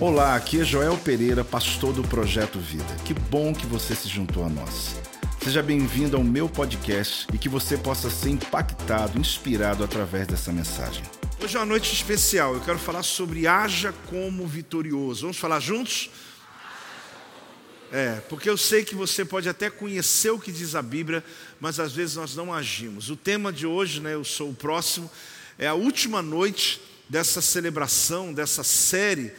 Olá, aqui é Joel Pereira, pastor do Projeto Vida. Que bom que você se juntou a nós. Seja bem-vindo ao meu podcast e que você possa ser impactado, inspirado através dessa mensagem. Hoje é uma noite especial, eu quero falar sobre haja como vitorioso. Vamos falar juntos? É, porque eu sei que você pode até conhecer o que diz a Bíblia, mas às vezes nós não agimos. O tema de hoje, né, eu sou o próximo, é a última noite dessa celebração, dessa série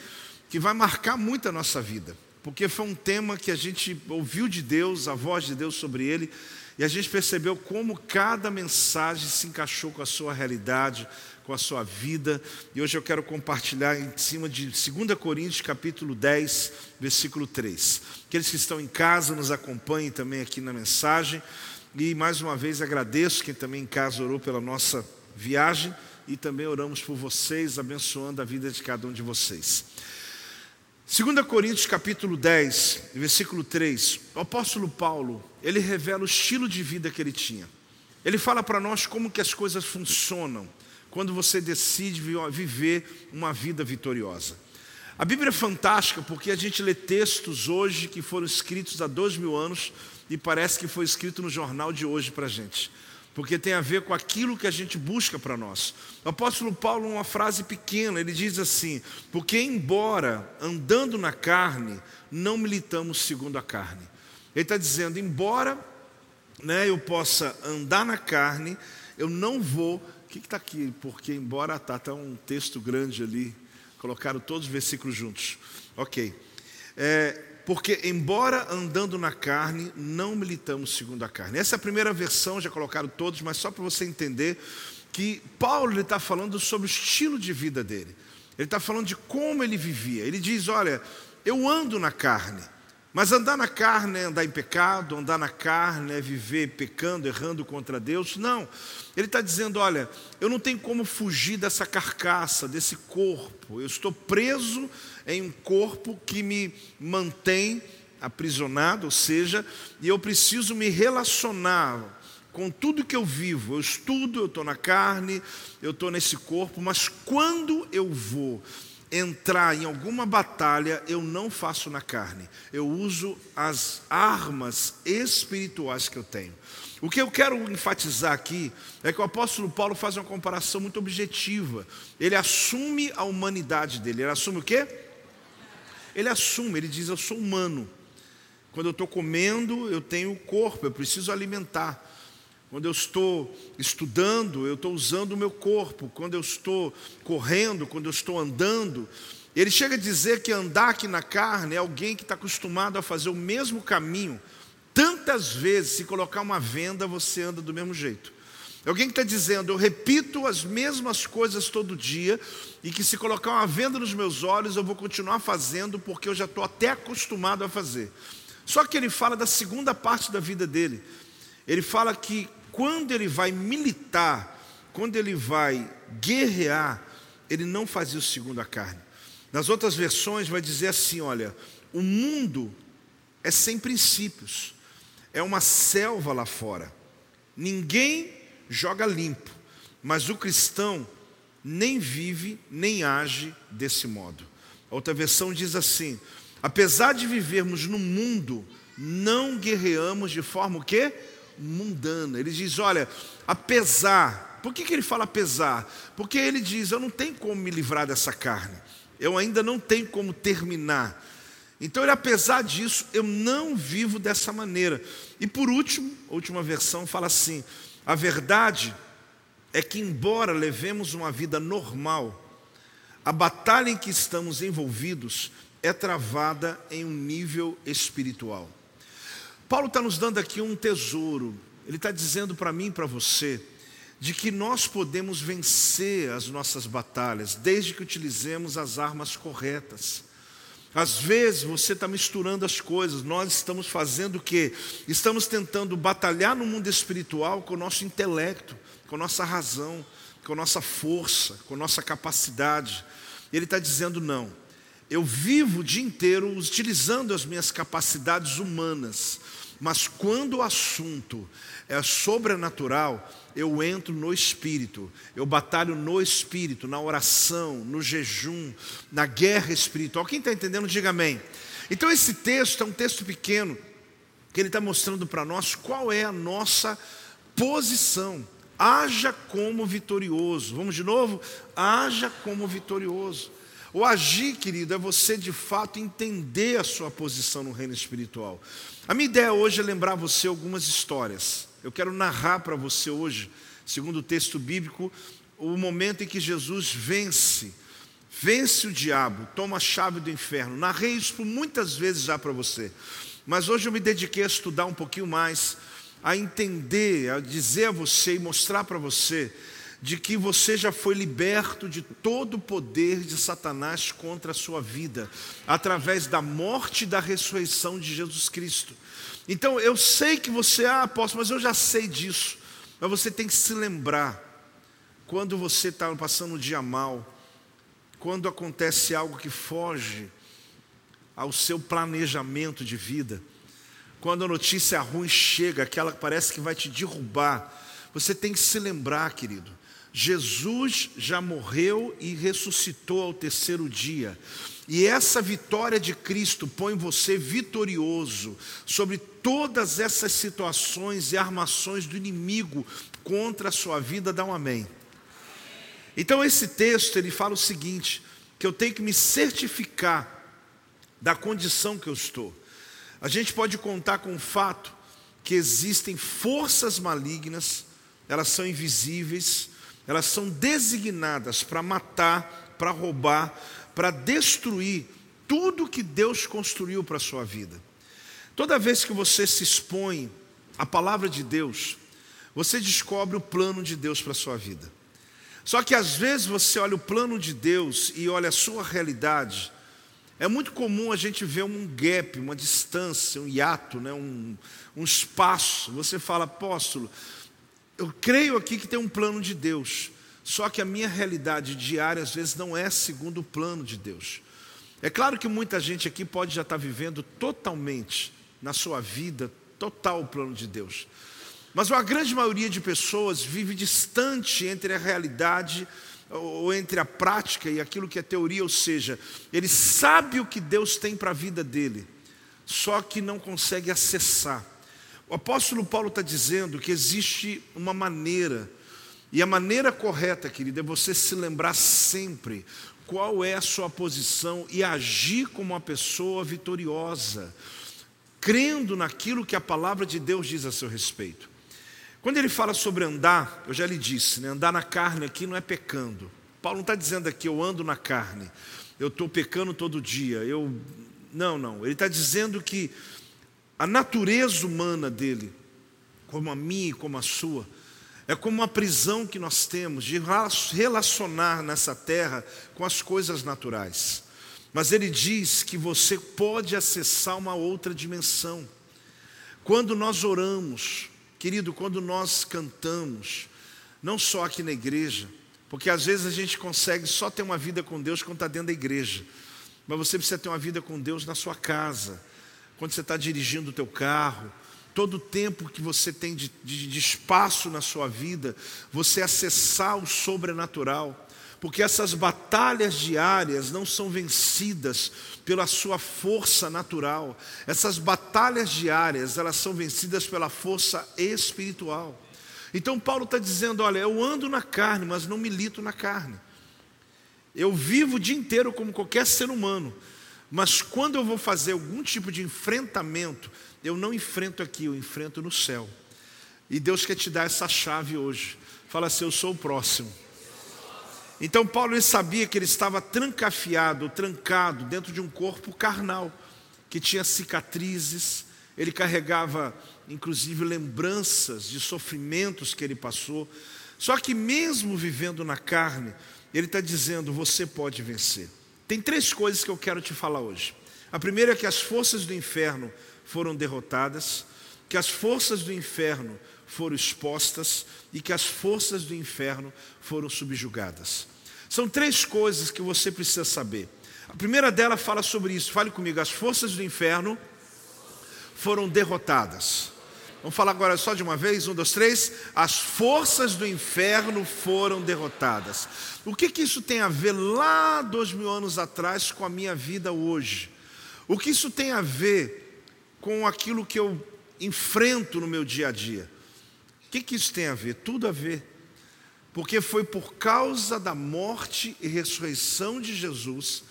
que vai marcar muito a nossa vida, porque foi um tema que a gente ouviu de Deus, a voz de Deus sobre ele, e a gente percebeu como cada mensagem se encaixou com a sua realidade, com a sua vida. E hoje eu quero compartilhar em cima de 2 Coríntios capítulo 10, versículo 3. Aqueles que estão em casa nos acompanhem também aqui na mensagem. E mais uma vez agradeço quem também em casa orou pela nossa viagem e também oramos por vocês, abençoando a vida de cada um de vocês. 2 Coríntios capítulo 10, versículo 3, o apóstolo Paulo, ele revela o estilo de vida que ele tinha. Ele fala para nós como que as coisas funcionam quando você decide viver uma vida vitoriosa. A Bíblia é fantástica porque a gente lê textos hoje que foram escritos há dois mil anos e parece que foi escrito no jornal de hoje para a gente porque tem a ver com aquilo que a gente busca para nós. O apóstolo Paulo, uma frase pequena, ele diz assim: Porque, embora andando na carne, não militamos segundo a carne. Ele está dizendo: embora né, eu possa andar na carne, eu não vou. O que está aqui? Porque, embora está tá um texto grande ali, colocaram todos os versículos juntos. Ok. É, porque, embora andando na carne, não militamos segundo a carne. Essa é a primeira versão, já colocaram todos, mas só para você entender que Paulo está falando sobre o estilo de vida dele. Ele está falando de como ele vivia. Ele diz: Olha, eu ando na carne, mas andar na carne é andar em pecado, andar na carne é viver pecando, errando contra Deus. Não. Ele está dizendo: olha, eu não tenho como fugir dessa carcaça, desse corpo. Eu estou preso em um corpo que me mantém aprisionado, ou seja, e eu preciso me relacionar com tudo que eu vivo. Eu estudo, eu estou na carne, eu estou nesse corpo, mas quando eu vou entrar em alguma batalha, eu não faço na carne. Eu uso as armas espirituais que eu tenho. O que eu quero enfatizar aqui é que o apóstolo Paulo faz uma comparação muito objetiva. Ele assume a humanidade dele. Ele assume o quê? Ele assume, ele diz: Eu sou humano. Quando eu estou comendo, eu tenho corpo, eu preciso alimentar. Quando eu estou estudando, eu estou usando o meu corpo. Quando eu estou correndo, quando eu estou andando. Ele chega a dizer que andar aqui na carne é alguém que está acostumado a fazer o mesmo caminho. Tantas vezes, se colocar uma venda, você anda do mesmo jeito. É alguém que está dizendo, eu repito as mesmas coisas todo dia, e que se colocar uma venda nos meus olhos, eu vou continuar fazendo, porque eu já estou até acostumado a fazer. Só que ele fala da segunda parte da vida dele. Ele fala que quando ele vai militar, quando ele vai guerrear, ele não fazia o segundo a carne. Nas outras versões vai dizer assim: olha, o mundo é sem princípios, é uma selva lá fora. Ninguém joga limpo, mas o cristão nem vive nem age desse modo. A outra versão diz assim: apesar de vivermos no mundo, não guerreamos de forma o quê? Mundana. Ele diz: olha, apesar. Por que, que ele fala apesar? Porque ele diz: eu não tenho como me livrar dessa carne. Eu ainda não tenho como terminar. Então, ele, apesar disso, eu não vivo dessa maneira. E por último, a última versão fala assim: a verdade é que, embora levemos uma vida normal, a batalha em que estamos envolvidos é travada em um nível espiritual. Paulo está nos dando aqui um tesouro. Ele está dizendo para mim e para você de que nós podemos vencer as nossas batalhas desde que utilizemos as armas corretas. Às vezes você está misturando as coisas, nós estamos fazendo o quê? Estamos tentando batalhar no mundo espiritual com o nosso intelecto, com a nossa razão, com a nossa força, com a nossa capacidade. Ele está dizendo: não, eu vivo o dia inteiro utilizando as minhas capacidades humanas, mas quando o assunto é sobrenatural, eu entro no espírito, eu batalho no espírito, na oração, no jejum, na guerra espiritual. Quem está entendendo, diga amém. Então, esse texto é um texto pequeno, que ele está mostrando para nós qual é a nossa posição. Haja como vitorioso. Vamos de novo? Haja como vitorioso. O agir, querido, é você de fato entender a sua posição no reino espiritual. A minha ideia hoje é lembrar você algumas histórias. Eu quero narrar para você hoje, segundo o texto bíblico, o momento em que Jesus vence, vence o diabo, toma a chave do inferno. Narrei isso por muitas vezes já para você, mas hoje eu me dediquei a estudar um pouquinho mais, a entender, a dizer a você e mostrar para você de que você já foi liberto de todo o poder de Satanás contra a sua vida, através da morte e da ressurreição de Jesus Cristo. Então eu sei que você, ah, apóstolo, mas eu já sei disso. Mas você tem que se lembrar, quando você está passando um dia mal, quando acontece algo que foge ao seu planejamento de vida, quando a notícia ruim chega, aquela que parece que vai te derrubar, você tem que se lembrar, querido, Jesus já morreu e ressuscitou ao terceiro dia. E essa vitória de Cristo põe você vitorioso sobre todas essas situações e armações do inimigo contra a sua vida. Dá um amém. Então esse texto ele fala o seguinte, que eu tenho que me certificar da condição que eu estou. A gente pode contar com o fato que existem forças malignas, elas são invisíveis, elas são designadas para matar, para roubar, para destruir tudo que Deus construiu para a sua vida. Toda vez que você se expõe à palavra de Deus, você descobre o plano de Deus para a sua vida. Só que às vezes você olha o plano de Deus e olha a sua realidade, é muito comum a gente ver um gap, uma distância, um hiato, né? um, um espaço. Você fala, apóstolo, eu creio aqui que tem um plano de Deus, só que a minha realidade diária às vezes não é segundo o plano de Deus. É claro que muita gente aqui pode já estar vivendo totalmente na sua vida, total o plano de Deus. Mas a grande maioria de pessoas vive distante entre a realidade ou entre a prática e aquilo que é teoria, ou seja, ele sabe o que Deus tem para a vida dele, só que não consegue acessar. O apóstolo Paulo está dizendo que existe uma maneira, e a maneira correta, querido, é você se lembrar sempre qual é a sua posição e agir como uma pessoa vitoriosa, crendo naquilo que a palavra de Deus diz a seu respeito. Quando ele fala sobre andar, eu já lhe disse, né, andar na carne aqui não é pecando. Paulo não está dizendo aqui, eu ando na carne, eu estou pecando todo dia, eu. Não, não. Ele está dizendo que a natureza humana dele, como a minha e como a sua, é como uma prisão que nós temos de relacionar nessa terra com as coisas naturais. Mas ele diz que você pode acessar uma outra dimensão. Quando nós oramos, querido, quando nós cantamos, não só aqui na igreja, porque às vezes a gente consegue só ter uma vida com Deus quando está dentro da igreja, mas você precisa ter uma vida com Deus na sua casa quando você está dirigindo o teu carro, todo o tempo que você tem de, de, de espaço na sua vida, você acessar o sobrenatural porque essas batalhas diárias não são vencidas pela sua força natural. Essas batalhas diárias, elas são vencidas pela força espiritual. Então Paulo está dizendo: olha, eu ando na carne, mas não milito na carne. Eu vivo o dia inteiro como qualquer ser humano, mas quando eu vou fazer algum tipo de enfrentamento, eu não enfrento aqui, eu enfrento no céu. E Deus quer te dar essa chave hoje. Fala assim: Eu sou o próximo. Então, Paulo ele sabia que ele estava trancafiado, trancado dentro de um corpo carnal, que tinha cicatrizes, ele carregava inclusive lembranças de sofrimentos que ele passou. Só que, mesmo vivendo na carne, ele está dizendo: Você pode vencer. Tem três coisas que eu quero te falar hoje. A primeira é que as forças do inferno foram derrotadas, que as forças do inferno foram expostas e que as forças do inferno foram subjugadas. São três coisas que você precisa saber. A primeira dela fala sobre isso. Fale comigo. As forças do inferno foram derrotadas. Vamos falar agora só de uma vez? Um, dois, três. As forças do inferno foram derrotadas. O que, que isso tem a ver lá dois mil anos atrás com a minha vida hoje? O que isso tem a ver com aquilo que eu enfrento no meu dia a dia? O que, que isso tem a ver? Tudo a ver. Porque foi por causa da morte e ressurreição de Jesus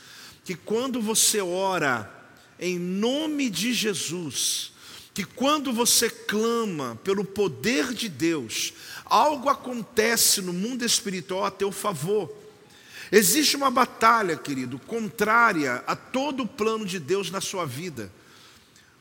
que quando você ora em nome de Jesus, que quando você clama pelo poder de Deus, algo acontece no mundo espiritual a teu favor. Existe uma batalha, querido, contrária a todo o plano de Deus na sua vida.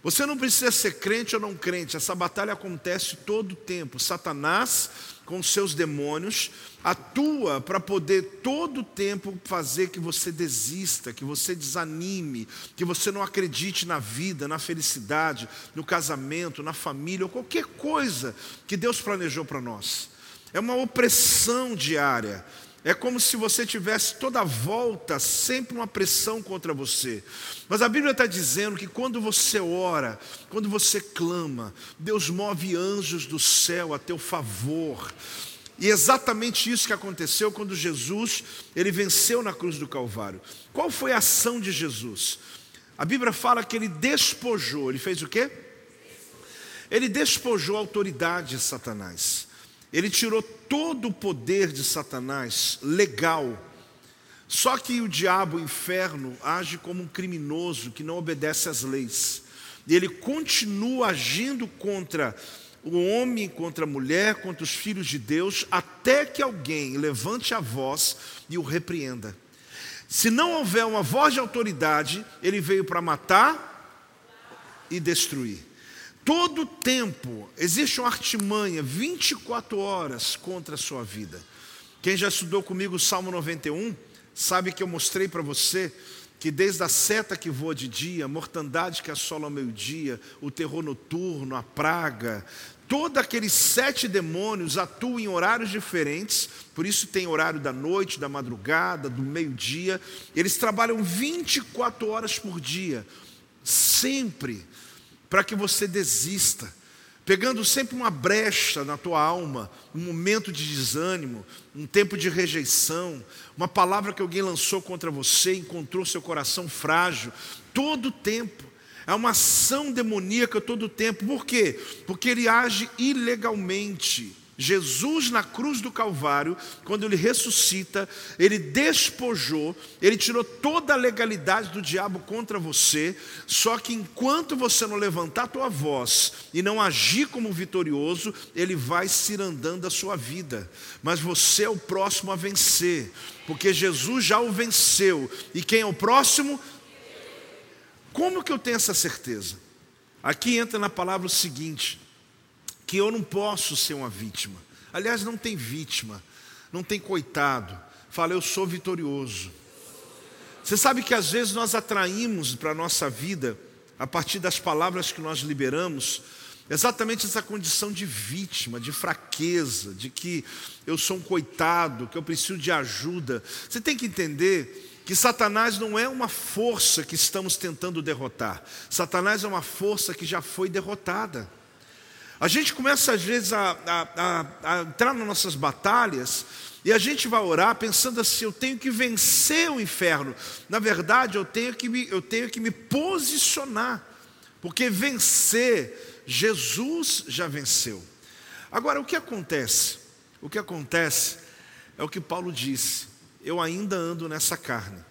Você não precisa ser crente ou não crente, essa batalha acontece todo o tempo. Satanás, com seus demônios, atua para poder todo o tempo fazer que você desista, que você desanime, que você não acredite na vida, na felicidade, no casamento, na família, ou qualquer coisa que Deus planejou para nós. É uma opressão diária. É como se você tivesse toda a volta sempre uma pressão contra você. Mas a Bíblia está dizendo que quando você ora, quando você clama, Deus move anjos do céu a teu favor. E exatamente isso que aconteceu quando Jesus, ele venceu na cruz do Calvário. Qual foi a ação de Jesus? A Bíblia fala que ele despojou, ele fez o quê? Ele despojou a autoridade de Satanás. Ele tirou todo o poder de Satanás legal. Só que o diabo, o inferno, age como um criminoso que não obedece às leis. Ele continua agindo contra o homem, contra a mulher, contra os filhos de Deus, até que alguém levante a voz e o repreenda. Se não houver uma voz de autoridade, ele veio para matar e destruir. Todo tempo existe uma artimanha, 24 horas contra a sua vida. Quem já estudou comigo o Salmo 91, sabe que eu mostrei para você que desde a seta que voa de dia, a mortandade que assola ao meio-dia, o terror noturno, a praga, todos aqueles sete demônios atuam em horários diferentes, por isso tem horário da noite, da madrugada, do meio-dia, eles trabalham 24 horas por dia, sempre para que você desista, pegando sempre uma brecha na tua alma, um momento de desânimo, um tempo de rejeição, uma palavra que alguém lançou contra você, encontrou seu coração frágil, todo o tempo. É uma ação demoníaca todo o tempo. Por quê? Porque ele age ilegalmente. Jesus na cruz do Calvário, quando ele ressuscita, ele despojou, ele tirou toda a legalidade do diabo contra você, só que enquanto você não levantar a tua voz e não agir como vitorioso, ele vai cirandando a sua vida. Mas você é o próximo a vencer, porque Jesus já o venceu. E quem é o próximo? Como que eu tenho essa certeza? Aqui entra na palavra o seguinte: que eu não posso ser uma vítima. Aliás, não tem vítima, não tem coitado. Fala, eu sou vitorioso. Você sabe que às vezes nós atraímos para a nossa vida, a partir das palavras que nós liberamos, exatamente essa condição de vítima, de fraqueza, de que eu sou um coitado, que eu preciso de ajuda. Você tem que entender que Satanás não é uma força que estamos tentando derrotar. Satanás é uma força que já foi derrotada. A gente começa às vezes a, a, a, a, entrar nas nossas batalhas e a gente vai orar pensando assim: eu tenho que vencer o inferno. Na verdade, eu tenho que me, eu tenho que me posicionar, porque vencer, Jesus já venceu. Agora, o que acontece? O que acontece é o que Paulo disse: eu ainda ando nessa carne.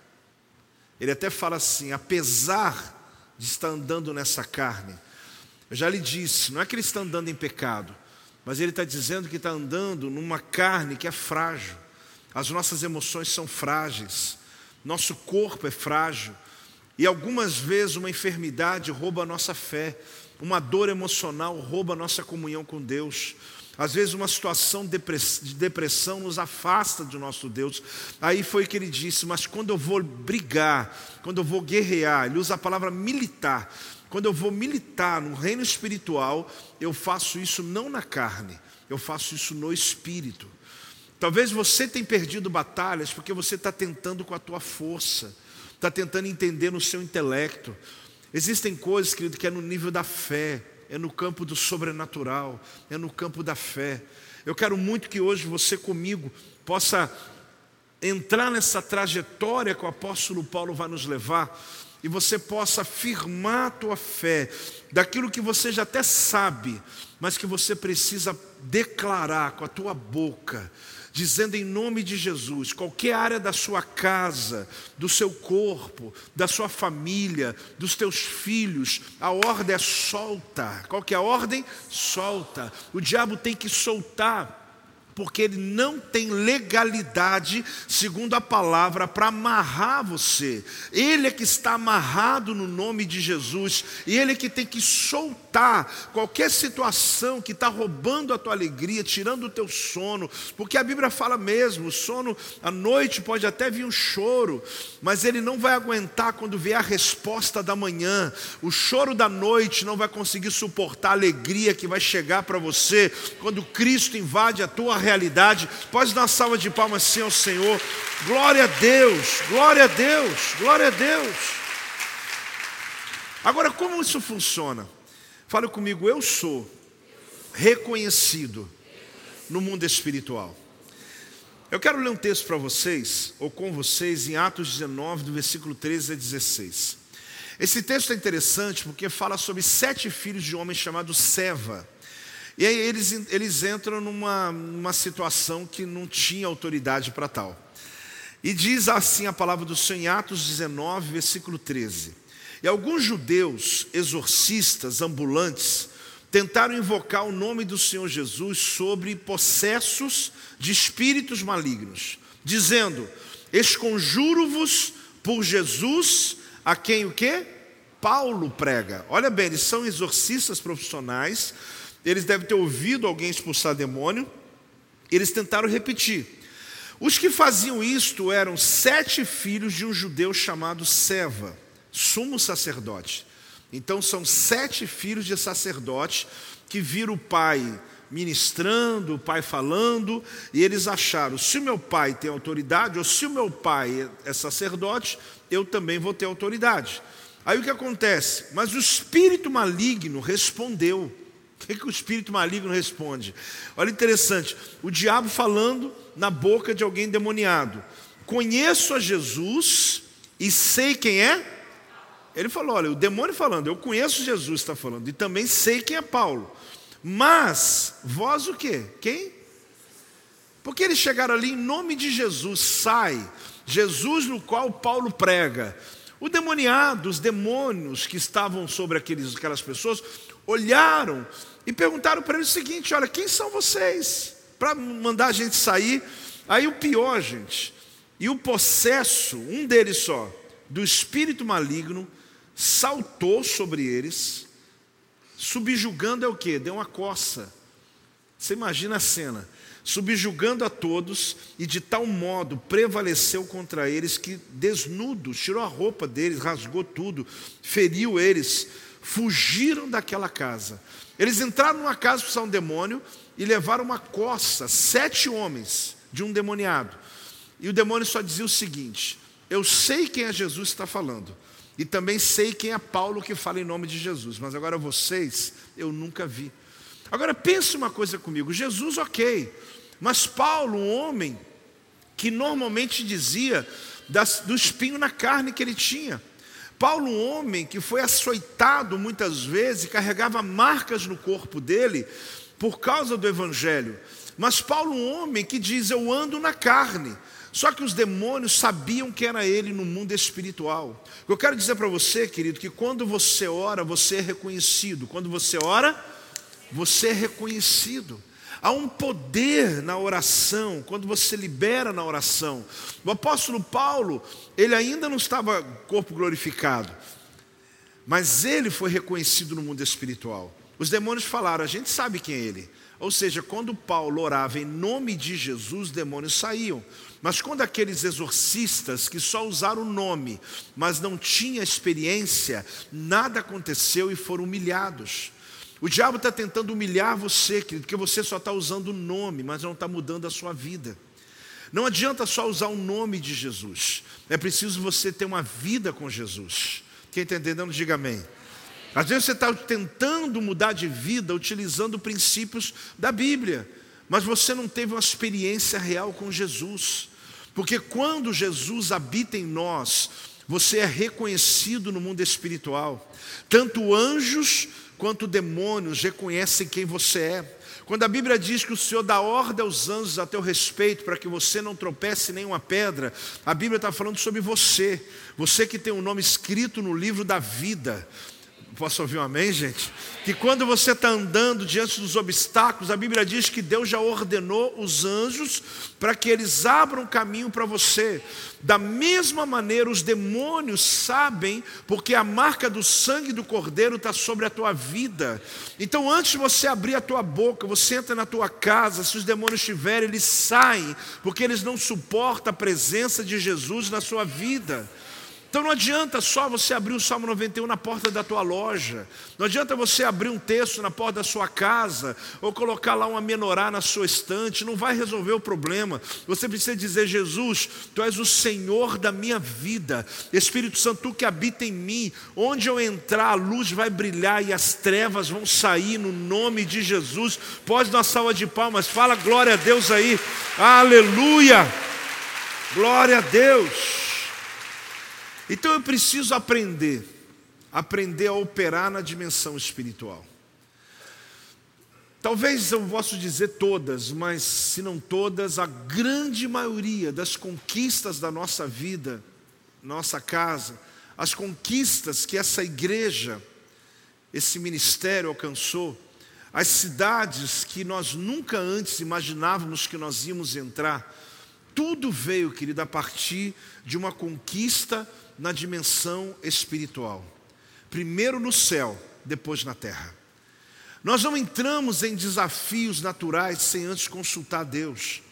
Ele até fala assim: apesar de estar andando nessa carne, eu já lhe disse, não é que ele está andando em pecado, mas ele está dizendo que está andando numa carne que é frágil. As nossas emoções são frágeis, nosso corpo é frágil, e algumas vezes uma enfermidade rouba a nossa fé, uma dor emocional rouba a nossa comunhão com Deus. Às vezes uma situação de depressão nos afasta do nosso Deus. Aí foi que ele disse: Mas quando eu vou brigar, quando eu vou guerrear, ele usa a palavra militar. Quando eu vou militar no reino espiritual, eu faço isso não na carne, eu faço isso no espírito. Talvez você tenha perdido batalhas porque você está tentando com a tua força. está tentando entender no seu intelecto. Existem coisas, querido, que é no nível da fé, é no campo do sobrenatural, é no campo da fé. Eu quero muito que hoje você comigo possa entrar nessa trajetória que o apóstolo Paulo vai nos levar e você possa afirmar a tua fé daquilo que você já até sabe, mas que você precisa declarar com a tua boca, dizendo em nome de Jesus, qualquer área da sua casa, do seu corpo, da sua família, dos teus filhos, a ordem é solta. Qual que é a ordem? Solta. O diabo tem que soltar porque ele não tem legalidade, segundo a palavra, para amarrar você. Ele é que está amarrado no nome de Jesus, e ele é que tem que soltar qualquer situação que está roubando a tua alegria, tirando o teu sono, porque a Bíblia fala mesmo: o sono à noite pode até vir um choro, mas ele não vai aguentar quando vier a resposta da manhã. O choro da noite não vai conseguir suportar a alegria que vai chegar para você quando Cristo invade a tua realidade. Pode dar uma salva de palmas assim ao Senhor. Glória a Deus, glória a Deus, glória a Deus. Agora, como isso funciona? Fale comigo, eu sou reconhecido no mundo espiritual. Eu quero ler um texto para vocês, ou com vocês, em Atos 19, do versículo 13 a 16. Esse texto é interessante porque fala sobre sete filhos de homem chamado Seva. E aí eles, eles entram numa, numa situação que não tinha autoridade para tal. E diz assim a palavra do Senhor em Atos 19, versículo 13. E alguns judeus exorcistas ambulantes tentaram invocar o nome do Senhor Jesus sobre possessos de espíritos malignos, dizendo: Esconjuro-vos por Jesus, a quem o quê? Paulo prega. Olha bem, eles são exorcistas profissionais, eles devem ter ouvido alguém expulsar demônio, eles tentaram repetir. Os que faziam isto eram sete filhos de um judeu chamado Seva, sumo sacerdote. Então são sete filhos de sacerdote que viram o pai ministrando, o pai falando, e eles acharam: se o meu pai tem autoridade, ou se o meu pai é sacerdote, eu também vou ter autoridade. Aí o que acontece? Mas o espírito maligno respondeu. O que, que o espírito maligno responde? Olha interessante, o diabo falando na boca de alguém demoniado: Conheço a Jesus e sei quem é. Ele falou: Olha, o demônio falando, eu conheço Jesus, está falando, e também sei quem é Paulo. Mas vós o quê? Quem? Porque eles chegaram ali em nome de Jesus, sai, Jesus no qual Paulo prega. O demoniado, os demônios que estavam sobre aqueles, aquelas pessoas, olharam e perguntaram para eles o seguinte: olha, quem são vocês? Para mandar a gente sair. Aí o pior, gente, e o possesso, um deles só, do espírito maligno, saltou sobre eles, subjugando é o que? Deu uma coça. Você imagina a cena subjugando a todos, e de tal modo prevaleceu contra eles que, desnudos, tirou a roupa deles, rasgou tudo, feriu eles, fugiram daquela casa. Eles entraram numa casa para um demônio e levaram uma coça, sete homens de um demoniado. E o demônio só dizia o seguinte: Eu sei quem é Jesus está falando, e também sei quem é Paulo que fala em nome de Jesus, mas agora vocês eu nunca vi. Agora pense uma coisa comigo: Jesus, ok, mas Paulo, um homem que normalmente dizia das, do espinho na carne que ele tinha. Paulo, um homem que foi açoitado muitas vezes, carregava marcas no corpo dele por causa do evangelho. Mas Paulo, um homem que diz: Eu ando na carne. Só que os demônios sabiam que era ele no mundo espiritual. Eu quero dizer para você, querido, que quando você ora, você é reconhecido. Quando você ora, você é reconhecido. Há um poder na oração, quando você libera na oração. O apóstolo Paulo, ele ainda não estava corpo glorificado, mas ele foi reconhecido no mundo espiritual. Os demônios falaram: a gente sabe quem é ele. Ou seja, quando Paulo orava em nome de Jesus, os demônios saíam. Mas quando aqueles exorcistas que só usaram o nome, mas não tinham experiência, nada aconteceu e foram humilhados. O diabo está tentando humilhar você, querido, porque você só está usando o nome, mas não está mudando a sua vida. Não adianta só usar o nome de Jesus, é preciso você ter uma vida com Jesus. Quem está entendendo, diga amém. Às vezes você está tentando mudar de vida utilizando princípios da Bíblia, mas você não teve uma experiência real com Jesus. Porque quando Jesus habita em nós, você é reconhecido no mundo espiritual. Tanto anjos quanto demônios reconhecem quem você é. Quando a Bíblia diz que o Senhor dá ordem aos anjos a teu respeito para que você não tropece nenhuma pedra, a Bíblia está falando sobre você, você que tem o um nome escrito no livro da vida. Posso ouvir um amém, gente? Que quando você está andando diante dos obstáculos, a Bíblia diz que Deus já ordenou os anjos para que eles abram caminho para você. Da mesma maneira, os demônios sabem, porque a marca do sangue do Cordeiro está sobre a tua vida. Então, antes de você abrir a tua boca, você entra na tua casa, se os demônios estiverem, eles saem, porque eles não suportam a presença de Jesus na sua vida. Então não adianta só você abrir o Salmo 91 na porta da tua loja, não adianta você abrir um texto na porta da sua casa, ou colocar lá uma menorá na sua estante, não vai resolver o problema. Você precisa dizer: Jesus, tu és o Senhor da minha vida, Espírito Santo, tu que habita em mim, onde eu entrar, a luz vai brilhar e as trevas vão sair no nome de Jesus. Pode dar uma salva de palmas, fala glória a Deus aí, aleluia, glória a Deus. Então eu preciso aprender, aprender a operar na dimensão espiritual. Talvez eu possa dizer todas, mas se não todas, a grande maioria das conquistas da nossa vida, nossa casa, as conquistas que essa igreja, esse ministério alcançou, as cidades que nós nunca antes imaginávamos que nós íamos entrar, tudo veio, querido, a partir de uma conquista na dimensão espiritual. Primeiro no céu, depois na terra. Nós não entramos em desafios naturais sem antes consultar Deus,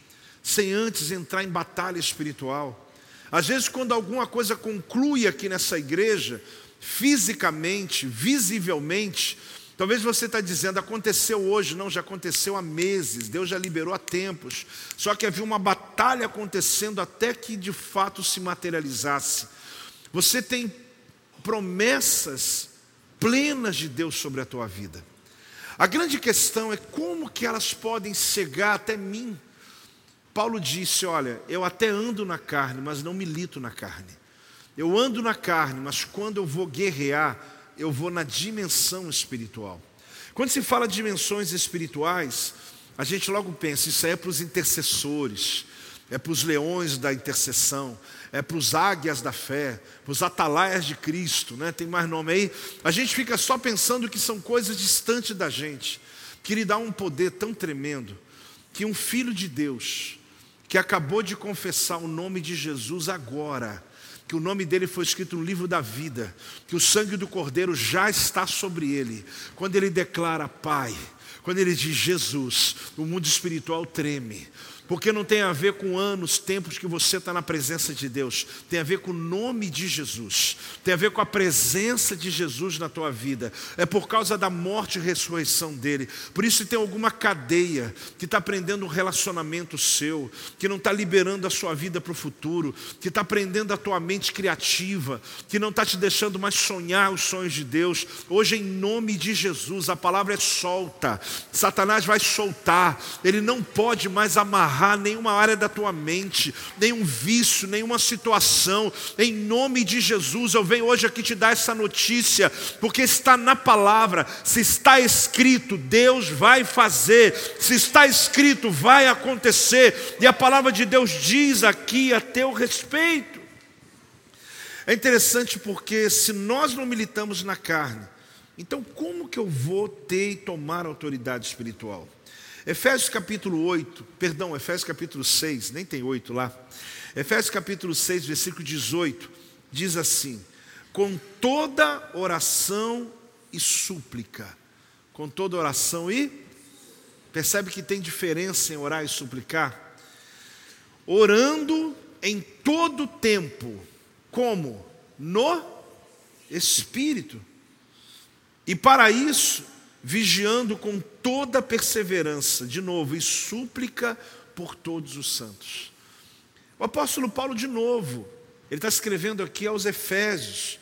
sem antes entrar em batalha espiritual. Às vezes, quando alguma coisa conclui aqui nessa igreja, fisicamente, visivelmente, Talvez você está dizendo, aconteceu hoje, não, já aconteceu há meses, Deus já liberou há tempos. Só que havia uma batalha acontecendo até que de fato se materializasse. Você tem promessas plenas de Deus sobre a tua vida. A grande questão é como que elas podem chegar até mim. Paulo disse: Olha, eu até ando na carne, mas não milito na carne. Eu ando na carne, mas quando eu vou guerrear, eu vou na dimensão espiritual. Quando se fala de dimensões espirituais, a gente logo pensa: isso é para os intercessores, é para os leões da intercessão, é para os águias da fé, para os atalaias de Cristo, né? tem mais nome aí. A gente fica só pensando que são coisas distantes da gente, que lhe dá um poder tão tremendo, que um filho de Deus, que acabou de confessar o nome de Jesus agora, que o nome dele foi escrito no livro da vida, que o sangue do Cordeiro já está sobre ele, quando ele declara Pai, quando ele diz Jesus, o mundo espiritual treme, porque não tem a ver com anos, tempos que você está na presença de Deus, tem a ver com o nome de Jesus, tem a ver com a presença de Jesus na tua vida, é por causa da morte e ressurreição dele. Por isso tem alguma cadeia que está prendendo um relacionamento seu, que não está liberando a sua vida para o futuro, que está prendendo a tua mente criativa, que não está te deixando mais sonhar os sonhos de Deus. Hoje, em nome de Jesus, a palavra é solta, Satanás vai soltar, ele não pode mais amarrar amarrar nenhuma área da tua mente, nenhum vício, nenhuma situação. Em nome de Jesus, eu venho hoje aqui te dar essa notícia, porque está na palavra. Se está escrito, Deus vai fazer. Se está escrito, vai acontecer. E a palavra de Deus diz aqui a teu respeito. É interessante porque se nós não militamos na carne, então como que eu vou ter e tomar autoridade espiritual? Efésios capítulo 8, perdão, Efésios capítulo 6, nem tem 8 lá. Efésios capítulo 6, versículo 18, diz assim: com toda oração e súplica, com toda oração e. Percebe que tem diferença em orar e suplicar? Orando em todo tempo, como? No Espírito. E para isso, vigiando com toda perseverança, de novo, e súplica por todos os santos. O apóstolo Paulo, de novo, ele está escrevendo aqui aos Efésios,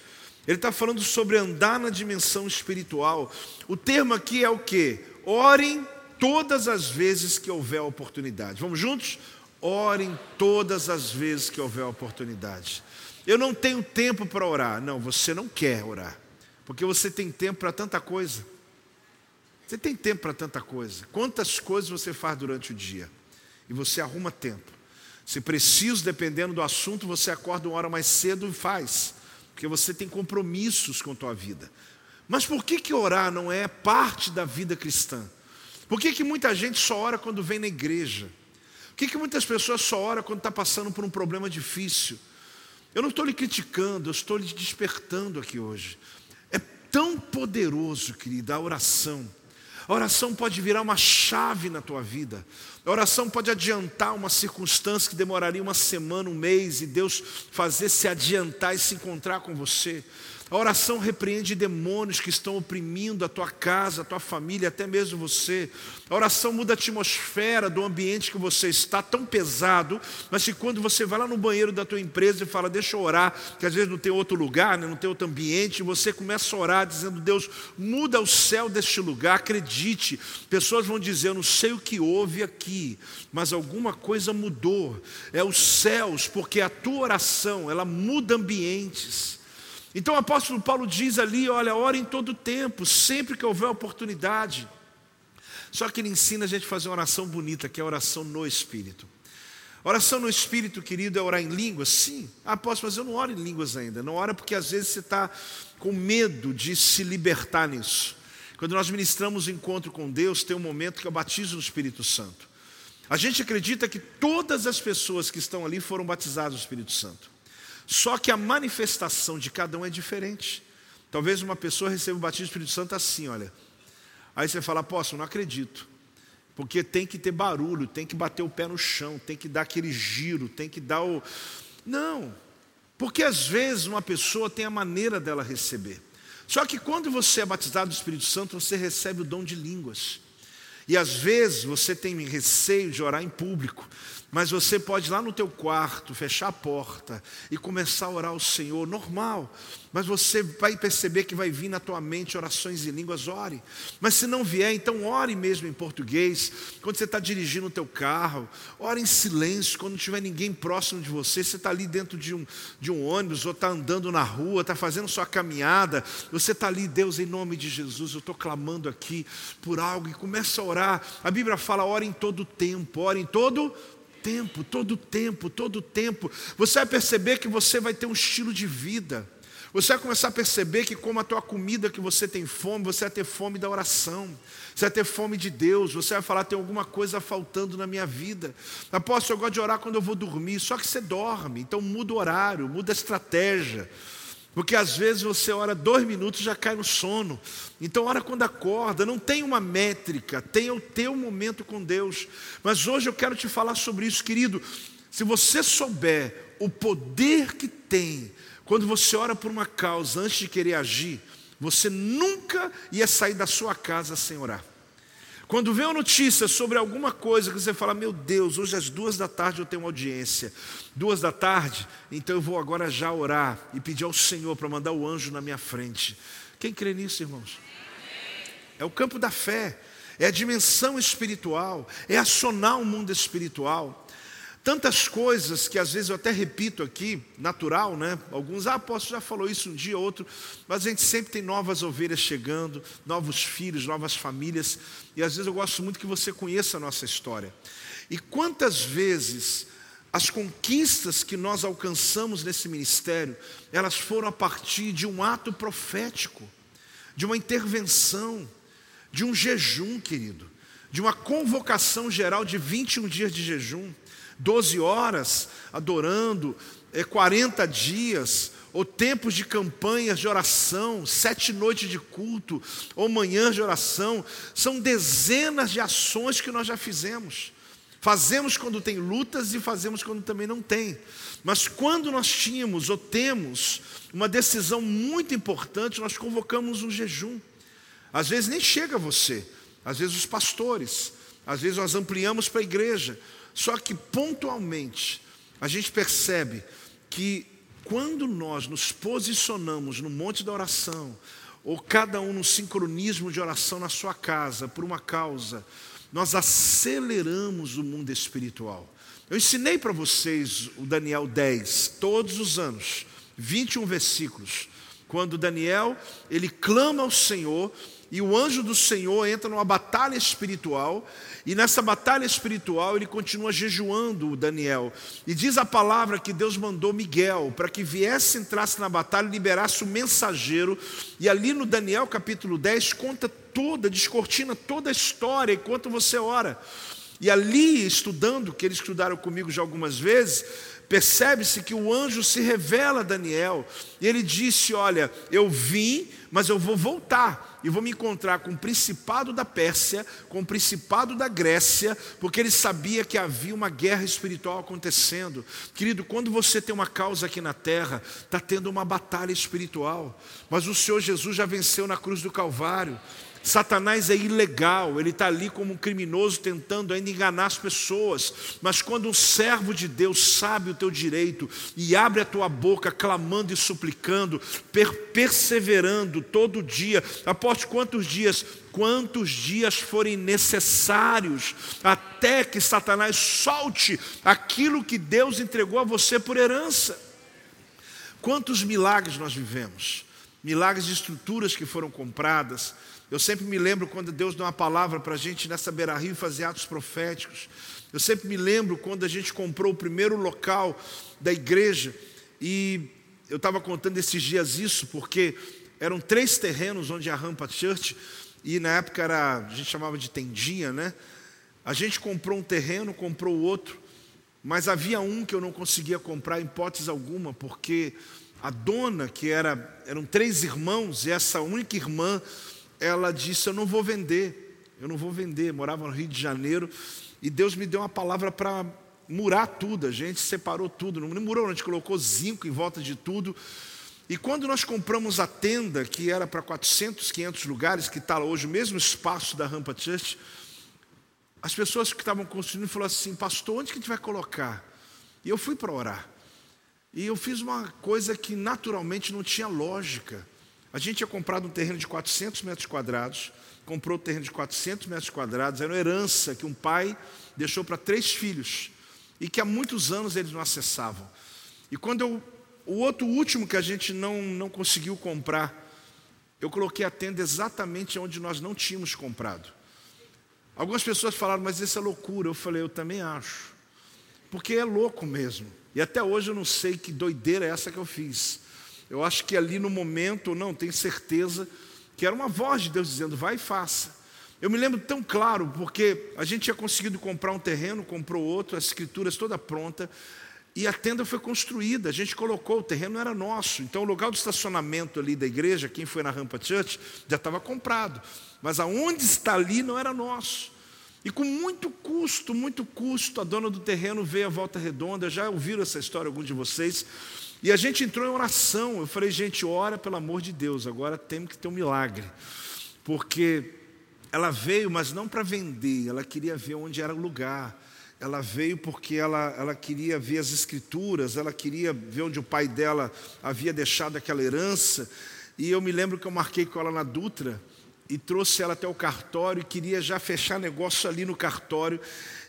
ele está falando sobre andar na dimensão espiritual. O termo aqui é o que? Orem todas as vezes que houver oportunidade. Vamos juntos? Orem todas as vezes que houver oportunidade. Eu não tenho tempo para orar. Não, você não quer orar, porque você tem tempo para tanta coisa. Você tem tempo para tanta coisa. Quantas coisas você faz durante o dia? E você arruma tempo. Se preciso, dependendo do assunto, você acorda uma hora mais cedo e faz, porque você tem compromissos com a tua vida. Mas por que, que orar não é parte da vida cristã? Por que, que muita gente só ora quando vem na igreja? Por que, que muitas pessoas só oram quando está passando por um problema difícil? Eu não estou lhe criticando, eu estou lhe despertando aqui hoje. É tão poderoso, querida, a oração. A oração pode virar uma chave na tua vida. A oração pode adiantar uma circunstância que demoraria uma semana, um mês, e Deus fazer se adiantar e se encontrar com você. A oração repreende demônios que estão oprimindo a tua casa, a tua família, até mesmo você. A oração muda a atmosfera do ambiente que você está, tão pesado, mas que quando você vai lá no banheiro da tua empresa e fala, deixa eu orar, que às vezes não tem outro lugar, né, não tem outro ambiente, você começa a orar dizendo, Deus, muda o céu deste lugar, acredite. Pessoas vão dizer, eu não sei o que houve aqui, mas alguma coisa mudou. É os céus, porque a tua oração, ela muda ambientes. Então o apóstolo Paulo diz ali: olha, ora em todo tempo, sempre que houver oportunidade. Só que ele ensina a gente a fazer uma oração bonita, que é a oração no Espírito. Oração no Espírito, querido, é orar em línguas? Sim. Ah, mas eu não oro em línguas ainda. Não ora porque às vezes você está com medo de se libertar nisso. Quando nós ministramos o encontro com Deus, tem um momento que eu batizo no Espírito Santo. A gente acredita que todas as pessoas que estão ali foram batizadas no Espírito Santo. Só que a manifestação de cada um é diferente. Talvez uma pessoa receba o batismo do Espírito Santo assim, olha. Aí você fala, apóstolo, não acredito. Porque tem que ter barulho, tem que bater o pé no chão, tem que dar aquele giro, tem que dar o. Não. Porque às vezes uma pessoa tem a maneira dela receber. Só que quando você é batizado do Espírito Santo, você recebe o dom de línguas. E às vezes você tem receio de orar em público. Mas você pode ir lá no teu quarto, fechar a porta e começar a orar ao Senhor, normal. Mas você vai perceber que vai vir na tua mente orações em línguas, ore. Mas se não vier, então ore mesmo em português. Quando você está dirigindo o teu carro, ore em silêncio. Quando não tiver ninguém próximo de você, você está ali dentro de um, de um ônibus, ou está andando na rua, está fazendo sua caminhada. Você está ali, Deus, em nome de Jesus, eu estou clamando aqui por algo e começa a orar. A Bíblia fala, ore em todo tempo, ore em todo tempo tempo, todo tempo, todo tempo. Você vai perceber que você vai ter um estilo de vida. Você vai começar a perceber que, como a tua comida que você tem fome, você vai ter fome da oração, você vai ter fome de Deus, você vai falar: tem alguma coisa faltando na minha vida. Apóstolo, eu gosto de orar quando eu vou dormir, só que você dorme, então muda o horário, muda a estratégia. Porque às vezes você ora dois minutos já cai no sono. Então, ora quando acorda, não tem uma métrica, tem o teu momento com Deus. Mas hoje eu quero te falar sobre isso, querido. Se você souber o poder que tem quando você ora por uma causa antes de querer agir, você nunca ia sair da sua casa sem orar. Quando vê uma notícia sobre alguma coisa que você fala, meu Deus, hoje às duas da tarde eu tenho uma audiência. Duas da tarde, então eu vou agora já orar e pedir ao Senhor para mandar o anjo na minha frente. Quem crê nisso, irmãos? É o campo da fé, é a dimensão espiritual, é acionar o mundo espiritual. Tantas coisas que às vezes eu até repito aqui, natural, né? Alguns, ah, apóstolo já falou isso um dia ou outro, mas a gente sempre tem novas ovelhas chegando, novos filhos, novas famílias, e às vezes eu gosto muito que você conheça a nossa história. E quantas vezes as conquistas que nós alcançamos nesse ministério, elas foram a partir de um ato profético, de uma intervenção, de um jejum, querido, de uma convocação geral de 21 dias de jejum. 12 horas adorando, é 40 dias, ou tempos de campanhas de oração, sete noites de culto, ou manhãs de oração, são dezenas de ações que nós já fizemos. Fazemos quando tem lutas e fazemos quando também não tem. Mas quando nós tínhamos ou temos uma decisão muito importante, nós convocamos um jejum. Às vezes nem chega você, às vezes os pastores, às vezes nós ampliamos para a igreja, só que pontualmente, a gente percebe que quando nós nos posicionamos no monte da oração, ou cada um no sincronismo de oração na sua casa, por uma causa, nós aceleramos o mundo espiritual. Eu ensinei para vocês o Daniel 10, todos os anos, 21 versículos, quando Daniel, ele clama ao Senhor, e o anjo do Senhor entra numa batalha espiritual, e nessa batalha espiritual ele continua jejuando o Daniel. E diz a palavra que Deus mandou Miguel para que viesse, entrasse na batalha, liberasse o mensageiro. E ali no Daniel capítulo 10 conta toda, descortina toda a história enquanto você ora. E ali, estudando, que eles estudaram comigo já algumas vezes, percebe-se que o anjo se revela a Daniel. E ele disse: Olha, eu vim, mas eu vou voltar e vou me encontrar com o principado da Pérsia, com o principado da Grécia, porque ele sabia que havia uma guerra espiritual acontecendo. Querido, quando você tem uma causa aqui na terra, está tendo uma batalha espiritual, mas o Senhor Jesus já venceu na cruz do Calvário. Satanás é ilegal, ele está ali como um criminoso tentando ainda enganar as pessoas. Mas quando um servo de Deus sabe o teu direito e abre a tua boca clamando e suplicando, per perseverando todo dia, aposte quantos dias? Quantos dias forem necessários até que Satanás solte aquilo que Deus entregou a você por herança. Quantos milagres nós vivemos? Milagres de estruturas que foram compradas, eu sempre me lembro quando Deus deu uma palavra para a gente nessa beira-rio fazer atos proféticos. Eu sempre me lembro quando a gente comprou o primeiro local da igreja e eu estava contando esses dias isso porque eram três terrenos onde a Rampa Church e na época era a gente chamava de tendinha, né? A gente comprou um terreno, comprou outro, mas havia um que eu não conseguia comprar em hipótese alguma porque a dona que era eram três irmãos e essa única irmã ela disse: Eu não vou vender, eu não vou vender. Morava no Rio de Janeiro e Deus me deu uma palavra para murar tudo. A gente separou tudo, não murou, a gente colocou zinco em volta de tudo. E quando nós compramos a tenda, que era para 400, 500 lugares, que está hoje o mesmo espaço da Rampa Church, as pessoas que estavam construindo falaram assim: Pastor, onde que a gente vai colocar? E eu fui para orar. E eu fiz uma coisa que naturalmente não tinha lógica. A gente tinha comprado um terreno de 400 metros quadrados, comprou o um terreno de 400 metros quadrados, era uma herança que um pai deixou para três filhos e que há muitos anos eles não acessavam. E quando eu, o outro último que a gente não, não conseguiu comprar, eu coloquei a tenda exatamente onde nós não tínhamos comprado. Algumas pessoas falaram, mas isso é loucura. Eu falei, eu também acho. Porque é louco mesmo. E até hoje eu não sei que doideira é essa que eu fiz. Eu acho que ali no momento, não, tenho certeza que era uma voz de Deus dizendo: vai e faça. Eu me lembro tão claro, porque a gente tinha conseguido comprar um terreno, comprou outro, as escrituras toda pronta, e a tenda foi construída. A gente colocou, o terreno era nosso. Então, o lugar do estacionamento ali da igreja, quem foi na Rampa Church, já estava comprado. Mas aonde está ali não era nosso. E com muito custo, muito custo, a dona do terreno veio à volta redonda. Já ouviram essa história, alguns de vocês? E a gente entrou em oração. Eu falei, gente, ora pelo amor de Deus, agora temos que ter um milagre. Porque ela veio, mas não para vender, ela queria ver onde era o lugar. Ela veio porque ela, ela queria ver as escrituras, ela queria ver onde o pai dela havia deixado aquela herança. E eu me lembro que eu marquei com ela na Dutra e trouxe ela até o cartório e queria já fechar negócio ali no cartório.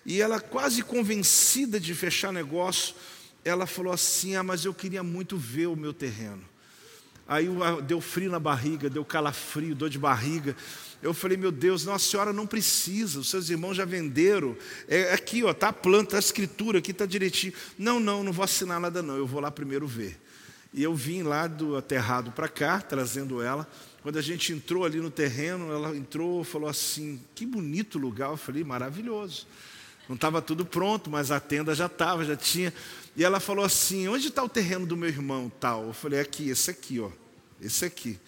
E ela, quase convencida de fechar negócio, ela falou assim: Ah, mas eu queria muito ver o meu terreno. Aí deu frio na barriga, deu calafrio, dor de barriga. Eu falei, meu Deus, não, senhora não precisa, os seus irmãos já venderam. É aqui, ó, tá a planta, a escritura, aqui está direitinho. Não, não, não vou assinar nada, não, eu vou lá primeiro ver. E eu vim lá do aterrado para cá, trazendo ela. Quando a gente entrou ali no terreno, ela entrou falou assim: que bonito lugar. Eu falei, maravilhoso. Não estava tudo pronto, mas a tenda já estava, já tinha. E ela falou assim: onde está o terreno do meu irmão tal? Eu falei: aqui, esse aqui, ó. Esse aqui.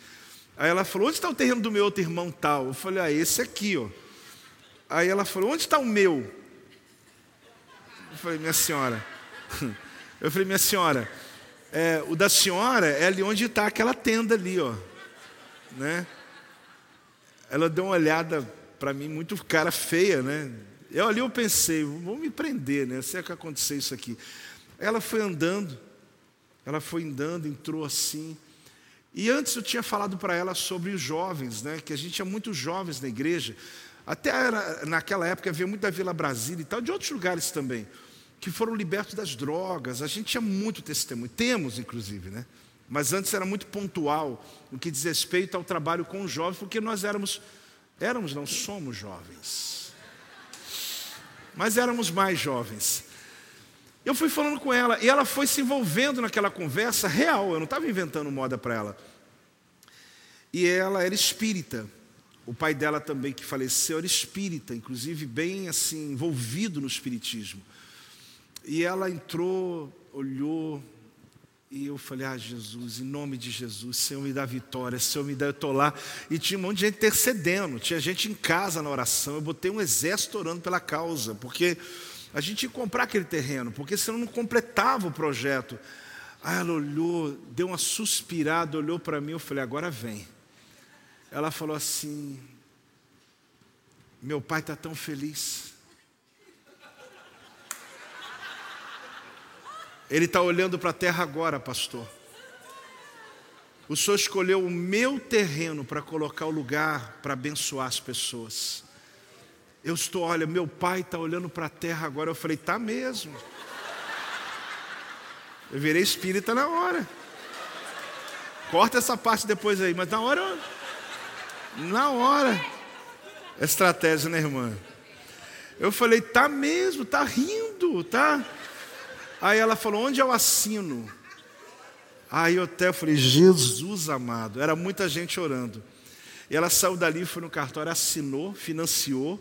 Aí ela falou: onde está o terreno do meu outro irmão tal? Eu falei: ah, esse aqui, ó. Aí ela falou: onde está o meu? Eu falei: minha senhora. Eu falei: minha senhora, é, o da senhora é ali onde está aquela tenda ali, ó. Né? Ela deu uma olhada para mim muito cara feia, né? Eu ali eu pensei, vou me prender, né? Se é que acontecer isso aqui. Ela foi andando, ela foi andando, entrou assim. E antes eu tinha falado para ela sobre os jovens, né? Que a gente tinha muitos jovens na igreja. Até era, naquela época havia muito da Vila Brasília e tal, de outros lugares também, que foram libertos das drogas. A gente tinha muito testemunho, temos inclusive, né? Mas antes era muito pontual no que diz respeito ao trabalho com os jovens, porque nós éramos, éramos, não somos jovens, mas éramos mais jovens. Eu fui falando com ela e ela foi se envolvendo naquela conversa real, eu não estava inventando moda para ela. E ela era espírita. O pai dela também, que faleceu, era espírita, inclusive bem assim, envolvido no espiritismo. E ela entrou, olhou, e eu falei, ah, Jesus, em nome de Jesus, Senhor me dá vitória, Senhor me dá, eu estou lá. E tinha um monte de gente intercedendo, tinha gente em casa na oração. Eu botei um exército orando pela causa, porque a gente ia comprar aquele terreno, porque senão não completava o projeto. Aí ela olhou, deu uma suspirada, olhou para mim, eu falei, agora vem. Ela falou assim: Meu pai está tão feliz. Ele está olhando para a terra agora, pastor. O senhor escolheu o meu terreno para colocar o lugar para abençoar as pessoas. Eu estou, olha, meu pai está olhando para a terra agora. Eu falei, tá mesmo. Eu virei espírita na hora. Corta essa parte depois aí, mas na hora eu na hora. Estratégia, né, irmã? Eu falei, tá mesmo, tá rindo, tá? Aí ela falou, onde eu assino? Aí eu até falei, Jesus amado, era muita gente orando. E ela saiu dali, foi no cartório, assinou, financiou,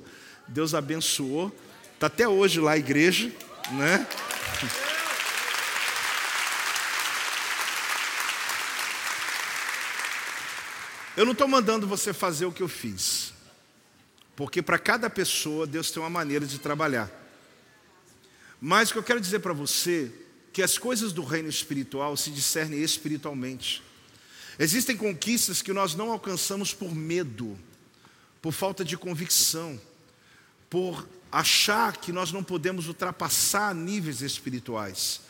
Deus abençoou. Está até hoje lá a igreja, né? Eu não estou mandando você fazer o que eu fiz, porque para cada pessoa Deus tem uma maneira de trabalhar. Mas o que eu quero dizer para você que as coisas do reino espiritual se discernem espiritualmente. Existem conquistas que nós não alcançamos por medo, por falta de convicção, por achar que nós não podemos ultrapassar níveis espirituais.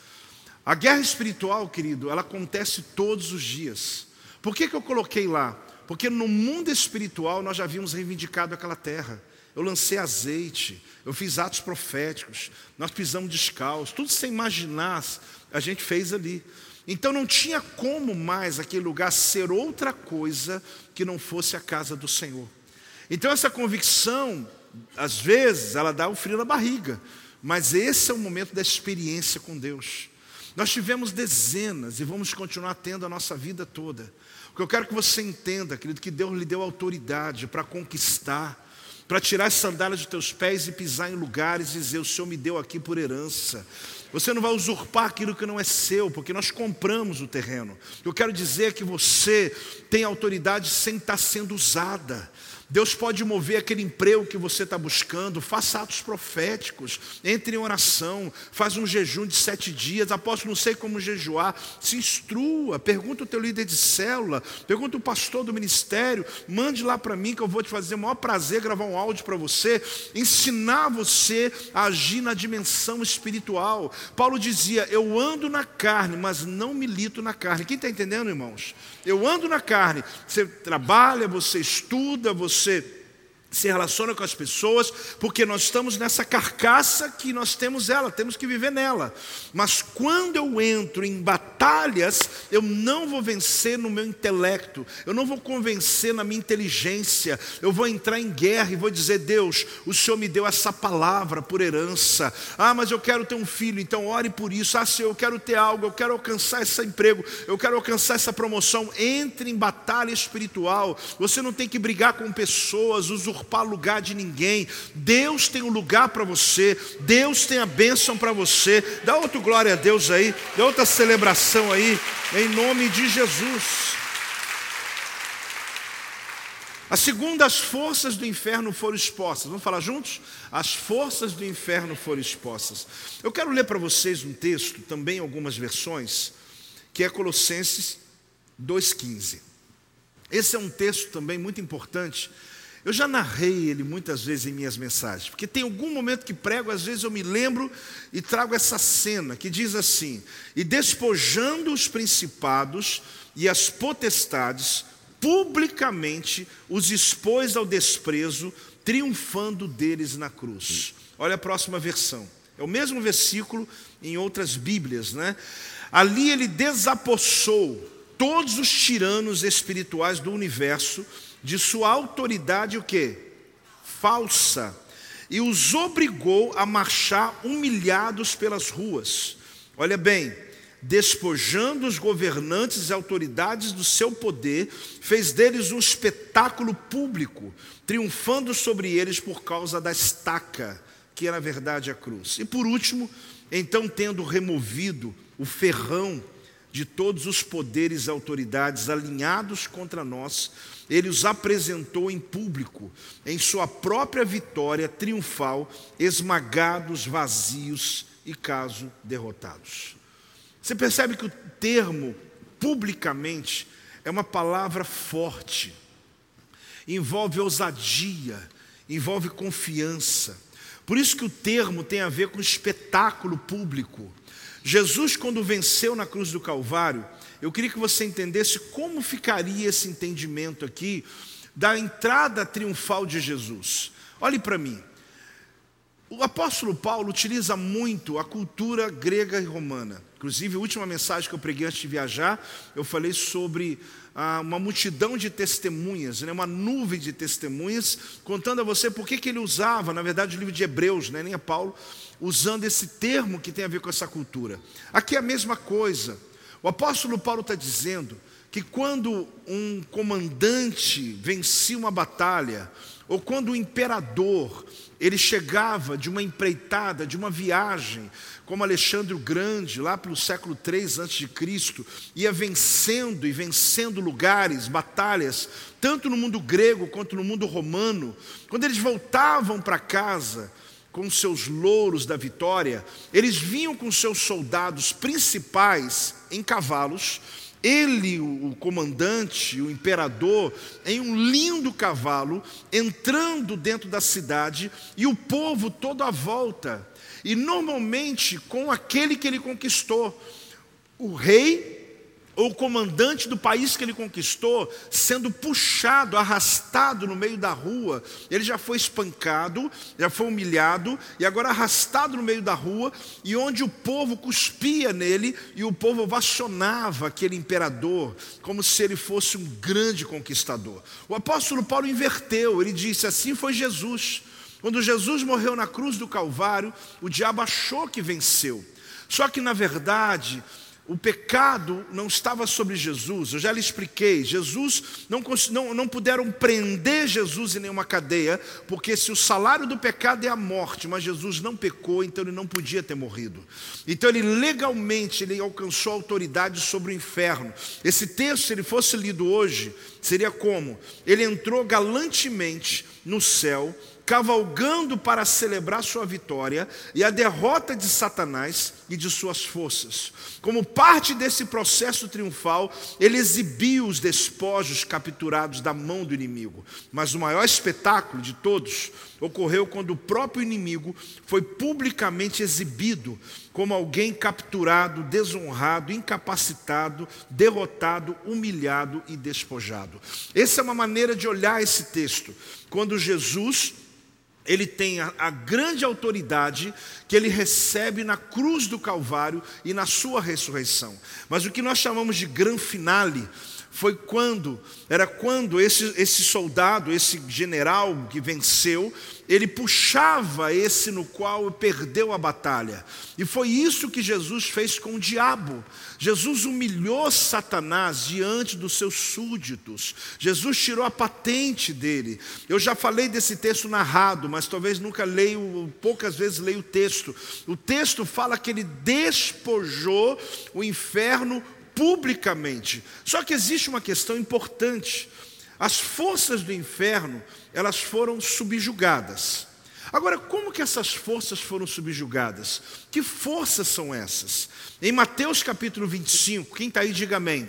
A guerra espiritual, querido, ela acontece todos os dias. Por que, que eu coloquei lá? Porque no mundo espiritual nós já havíamos reivindicado aquela terra. Eu lancei azeite, eu fiz atos proféticos, nós pisamos descalço, tudo sem imaginar, a gente fez ali. Então não tinha como mais aquele lugar ser outra coisa que não fosse a casa do Senhor. Então essa convicção, às vezes, ela dá o um frio na barriga, mas esse é o momento da experiência com Deus. Nós tivemos dezenas e vamos continuar tendo a nossa vida toda. Porque eu quero que você entenda, querido, que Deus lhe deu autoridade para conquistar, para tirar as sandálias dos teus pés e pisar em lugares e dizer: O Senhor me deu aqui por herança. Você não vai usurpar aquilo que não é seu, porque nós compramos o terreno. Eu quero dizer que você tem autoridade sem estar sendo usada. Deus pode mover aquele emprego que você está buscando, faça atos proféticos, entre em oração, faz um jejum de sete dias, apóstolo, não sei como jejuar, se instrua, pergunta o teu líder de célula, pergunta o pastor do ministério, mande lá para mim que eu vou te fazer o maior prazer gravar um áudio para você, ensinar você a agir na dimensão espiritual. Paulo dizia: Eu ando na carne, mas não milito na carne. Quem está entendendo, irmãos? Eu ando na carne. Você trabalha, você estuda, você você se relaciona com as pessoas, porque nós estamos nessa carcaça que nós temos ela, temos que viver nela. Mas quando eu entro em batalhas, eu não vou vencer no meu intelecto, eu não vou convencer na minha inteligência, eu vou entrar em guerra e vou dizer: Deus, o Senhor me deu essa palavra por herança. Ah, mas eu quero ter um filho, então ore por isso. Ah, Senhor, eu quero ter algo, eu quero alcançar esse emprego, eu quero alcançar essa promoção. Entre em batalha espiritual. Você não tem que brigar com pessoas, usurpar usurpar lugar de ninguém. Deus tem um lugar para você, Deus tem a bênção para você. Dá outra glória a Deus aí, dá outra celebração aí, em nome de Jesus. As forças do inferno foram expostas. Vamos falar juntos? As forças do inferno foram expostas. Eu quero ler para vocês um texto, também algumas versões, que é Colossenses 2,15. Esse é um texto também muito importante, Eu já narrei ele muitas vezes em minhas mensagens, porque tem algum momento que prego, às vezes eu me lembro e trago essa cena que diz assim: E despojando os principados e as potestades, publicamente os expôs ao desprezo, triunfando deles na cruz. Olha a próxima versão. É o mesmo versículo em outras Bíblias, né? Ali ele desapossou todos os tiranos espirituais do universo de sua autoridade o quê? Falsa. E os obrigou a marchar humilhados pelas ruas. Olha bem, despojando os governantes e autoridades do seu poder, fez deles um espetáculo público, triunfando sobre eles por causa da estaca, que é na verdade a cruz. E por último, então tendo removido o ferrão de todos os poderes e autoridades alinhados contra nós, ele os apresentou em público, em sua própria vitória triunfal, esmagados, vazios e caso derrotados. Você percebe que o termo publicamente é uma palavra forte, envolve ousadia, envolve confiança. Por isso que o termo tem a ver com espetáculo público. Jesus, quando venceu na cruz do Calvário, eu queria que você entendesse como ficaria esse entendimento aqui da entrada triunfal de Jesus. Olhe para mim. O apóstolo Paulo utiliza muito a cultura grega e romana. Inclusive, a última mensagem que eu preguei antes de viajar, eu falei sobre uma multidão de testemunhas, né, uma nuvem de testemunhas, contando a você por que ele usava, na verdade, o livro de Hebreus, né, nem a Paulo, usando esse termo que tem a ver com essa cultura. Aqui é a mesma coisa. O apóstolo Paulo está dizendo que quando um comandante vencia uma batalha, ou quando o imperador ele chegava de uma empreitada, de uma viagem, como Alexandre o Grande, lá pelo século 3 a.C., ia vencendo e vencendo lugares, batalhas, tanto no mundo grego quanto no mundo romano, quando eles voltavam para casa, com seus louros da vitória, eles vinham com seus soldados principais em cavalos, ele, o comandante, o imperador, em um lindo cavalo, entrando dentro da cidade e o povo todo à volta. E normalmente com aquele que ele conquistou, o rei ou o comandante do país que ele conquistou, sendo puxado, arrastado no meio da rua, ele já foi espancado, já foi humilhado, e agora arrastado no meio da rua, e onde o povo cuspia nele, e o povo ovacionava aquele imperador, como se ele fosse um grande conquistador. O apóstolo Paulo inverteu, ele disse: assim foi Jesus. Quando Jesus morreu na cruz do Calvário, o diabo achou que venceu. Só que, na verdade, o pecado não estava sobre Jesus, eu já lhe expliquei. Jesus, não, não, não puderam prender Jesus em nenhuma cadeia, porque se o salário do pecado é a morte, mas Jesus não pecou, então ele não podia ter morrido. Então ele legalmente ele alcançou autoridade sobre o inferno. Esse texto, se ele fosse lido hoje, seria como? Ele entrou galantemente no céu, cavalgando para celebrar sua vitória e a derrota de Satanás e de suas forças. Como parte desse processo triunfal, ele exibiu os despojos capturados da mão do inimigo. Mas o maior espetáculo de todos ocorreu quando o próprio inimigo foi publicamente exibido como alguém capturado, desonrado, incapacitado, derrotado, humilhado e despojado. Essa é uma maneira de olhar esse texto. Quando Jesus ele tem a, a, grande autoridade que ele recebe na cruz do Calvário e na sua ressurreição. Mas o que nós chamamos de grande finale foi quando, era quando esse, esse soldado, esse general que venceu, ele puxava esse no qual perdeu a batalha. E foi isso que Jesus fez com o diabo. Jesus humilhou Satanás diante dos seus súditos. Jesus tirou a patente dele. Eu já falei desse texto narrado, mas talvez nunca leio, poucas vezes leio o texto. O texto fala que ele despojou o inferno publicamente. Só que existe uma questão importante. As forças do inferno, elas foram subjugadas. Agora, como que essas forças foram subjugadas? Que forças são essas? Em Mateus capítulo 25, quem está aí, diga amém.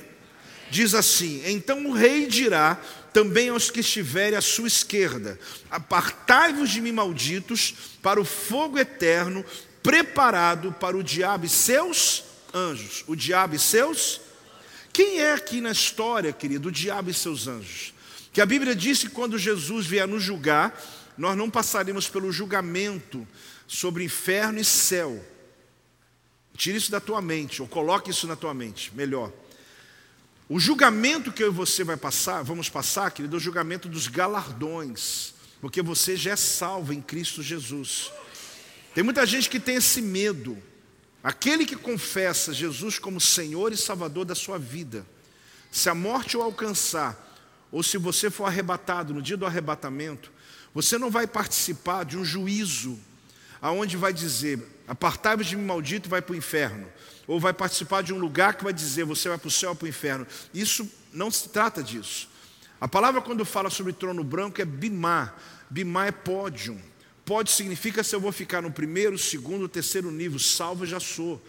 diz assim: Então o rei dirá também aos que estiverem à sua esquerda: Apartai-vos de mim, malditos, para o fogo eterno, preparado para o diabo e seus anjos. O diabo e seus? Quem é aqui na história, querido, o diabo e seus anjos? Que a Bíblia diz que quando Jesus vier nos julgar, nós não passaremos pelo julgamento sobre inferno e céu. Tire isso da tua mente, ou coloque isso na tua mente, melhor. O julgamento que eu e você vai passar, vamos passar, querido, é o julgamento dos galardões, porque você já é salvo em Cristo Jesus. Tem muita gente que tem esse medo. Aquele que confessa Jesus como Senhor e Salvador da sua vida, se a morte o alcançar, ou se você for arrebatado no dia do arrebatamento, você não vai participar de um juízo aonde vai dizer: apartai-vos de mim, maldito, e vai para o inferno ou vai participar de um lugar que vai dizer você vai para o céu ou para o inferno. Isso não se trata disso. A palavra, quando fala sobre trono branco, é bimá. Bimá é pódio. Pódio significa se eu vou ficar no primeiro, segundo, terceiro nível, salvo já sou.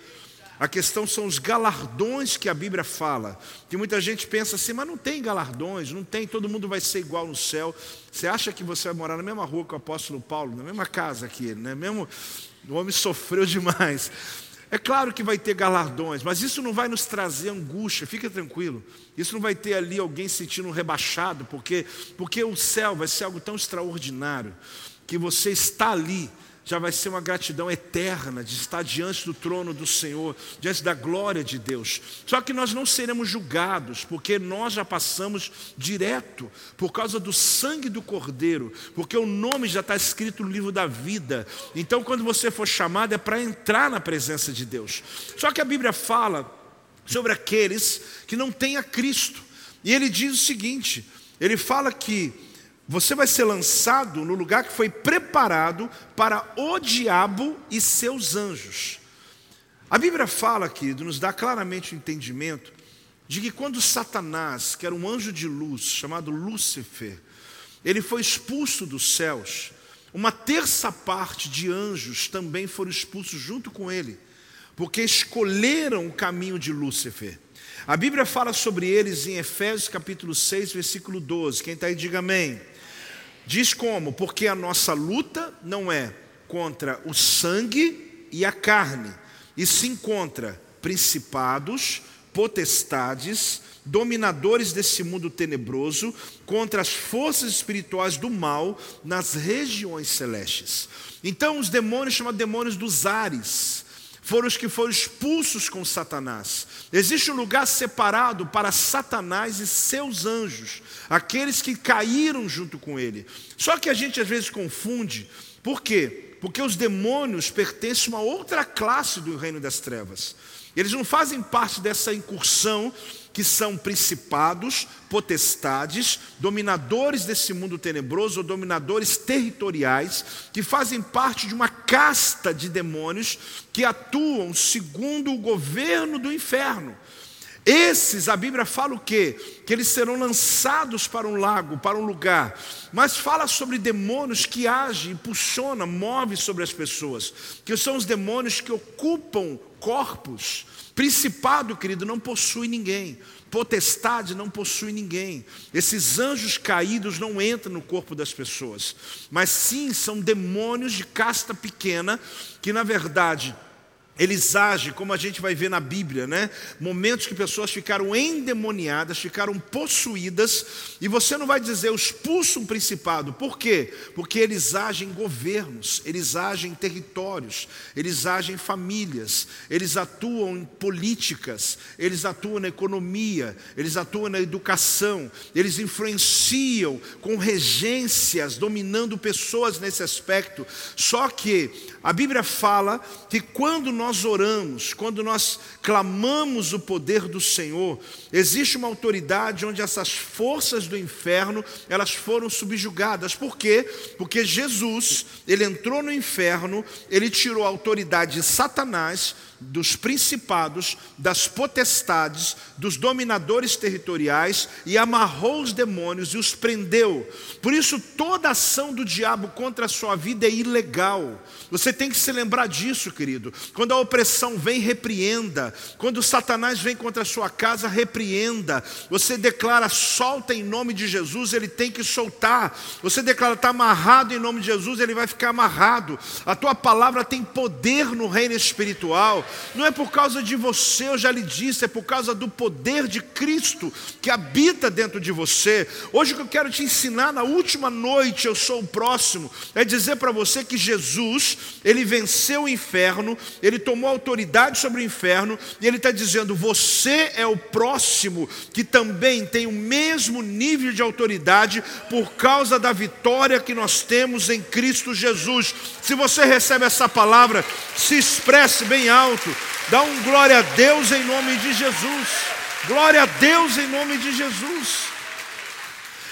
A questão são os galardões que a Bíblia fala. Que muita gente pensa assim, mas não tem galardões, não tem, todo mundo vai ser igual no céu. Você acha que você vai morar na mesma rua que o apóstolo Paulo, na mesma casa que ele, né? Mesmo, o homem sofreu demais. É claro que vai ter galardões, mas isso não vai nos trazer angústia, fica tranquilo. Isso não vai ter ali alguém sentindo rebaixado, porque, porque o céu vai ser algo tão extraordinário que você está ali já vai ser uma gratidão eterna de estar diante do trono do Senhor, diante da glória de Deus. Só que nós não seremos julgados, porque nós já passamos direto por causa do sangue do Cordeiro, porque o nome já está escrito no livro da vida. Então, quando você for chamado, é para entrar na presença de Deus. Só que a Bíblia fala sobre aqueles que não têm a Cristo, e ele diz o seguinte: ele fala que você vai ser lançado no lugar que foi preparado para o diabo e seus anjos. A Bíblia fala, querido, nos dá claramente o entendimento de que quando Satanás, que era um anjo de luz, chamado Lúcifer, ele foi expulso dos céus, uma terça parte de anjos também foram expulsos junto com ele, porque escolheram o caminho de Lúcifer. A Bíblia fala sobre eles em Efésios capítulo 6, versículo 12. Quem está aí, diga amém. Diz como? Porque a nossa luta não é contra o sangue e a carne, e sim contra principados, potestades, dominadores desse mundo tenebroso, contra as forças espirituais do mal nas regiões celestes. Então, os demônios chamam demônios dos ares foram os que foram expulsos com Satanás. Existe um lugar separado para Satanás e seus anjos, aqueles que caíram junto com ele. Só que a gente às vezes confunde, por quê? Porque os demônios pertencem a uma outra classe do reino das trevas. Eles não fazem parte dessa incursão que são principados, potestades, dominadores desse mundo tenebroso, ou dominadores territoriais, que fazem parte de uma casta de demônios que atuam segundo o governo do inferno. Esses, a Bíblia fala o quê? Que eles serão lançados para um lago, para um lugar. Mas fala sobre demônios que agem, impulsionam, movem sobre as pessoas. Que são os demônios que ocupam corpos. Principado, querido, não possui ninguém. Potestade não possui ninguém. Esses anjos caídos não entram no corpo das pessoas. Mas sim são demônios de casta pequena que, na verdade, eles agem, como a gente vai ver na Bíblia, né? Momentos que pessoas ficaram endemoniadas, ficaram possuídas, e você não vai dizer expulso um principado. Por quê? Porque eles agem em governos, eles agem em territórios, eles agem em famílias, eles atuam em políticas, eles atuam na economia, eles atuam na educação, eles influenciam com regências, dominando pessoas nesse aspecto. Só que a Bíblia fala que quando nós oramos, quando nós clamamos o poder do Senhor, existe uma autoridade onde essas forças do inferno, elas foram subjugadas. Por quê? Porque Jesus, ele entrou no inferno, ele tirou a autoridade de Satanás dos principados, das potestades, dos dominadores territoriais e amarrou os demônios e os prendeu. Por isso, toda ação do diabo contra a sua vida é ilegal. Você tem que se lembrar disso, querido. Quando a opressão vem, repreenda. Quando Satanás vem contra a sua casa, repreenda. Você declara, solta em nome de Jesus, ele tem que soltar. Você declara, está amarrado em nome de Jesus, ele vai ficar amarrado. A tua palavra tem poder no reino espiritual. Não é por causa de você, eu já lhe disse, é por causa do poder de Cristo que habita dentro de você. Hoje o que eu quero te ensinar na última noite, eu sou o próximo, é dizer para você que Jesus ele venceu o inferno, ele tomou autoridade sobre o inferno, e ele está dizendo: você é o próximo que também tem o mesmo nível de autoridade por causa da vitória que nós temos em Cristo Jesus. Se você recebe essa palavra, se expresse bem alto, dá um glória a Deus em nome de Jesus. Glória a Deus em nome de Jesus.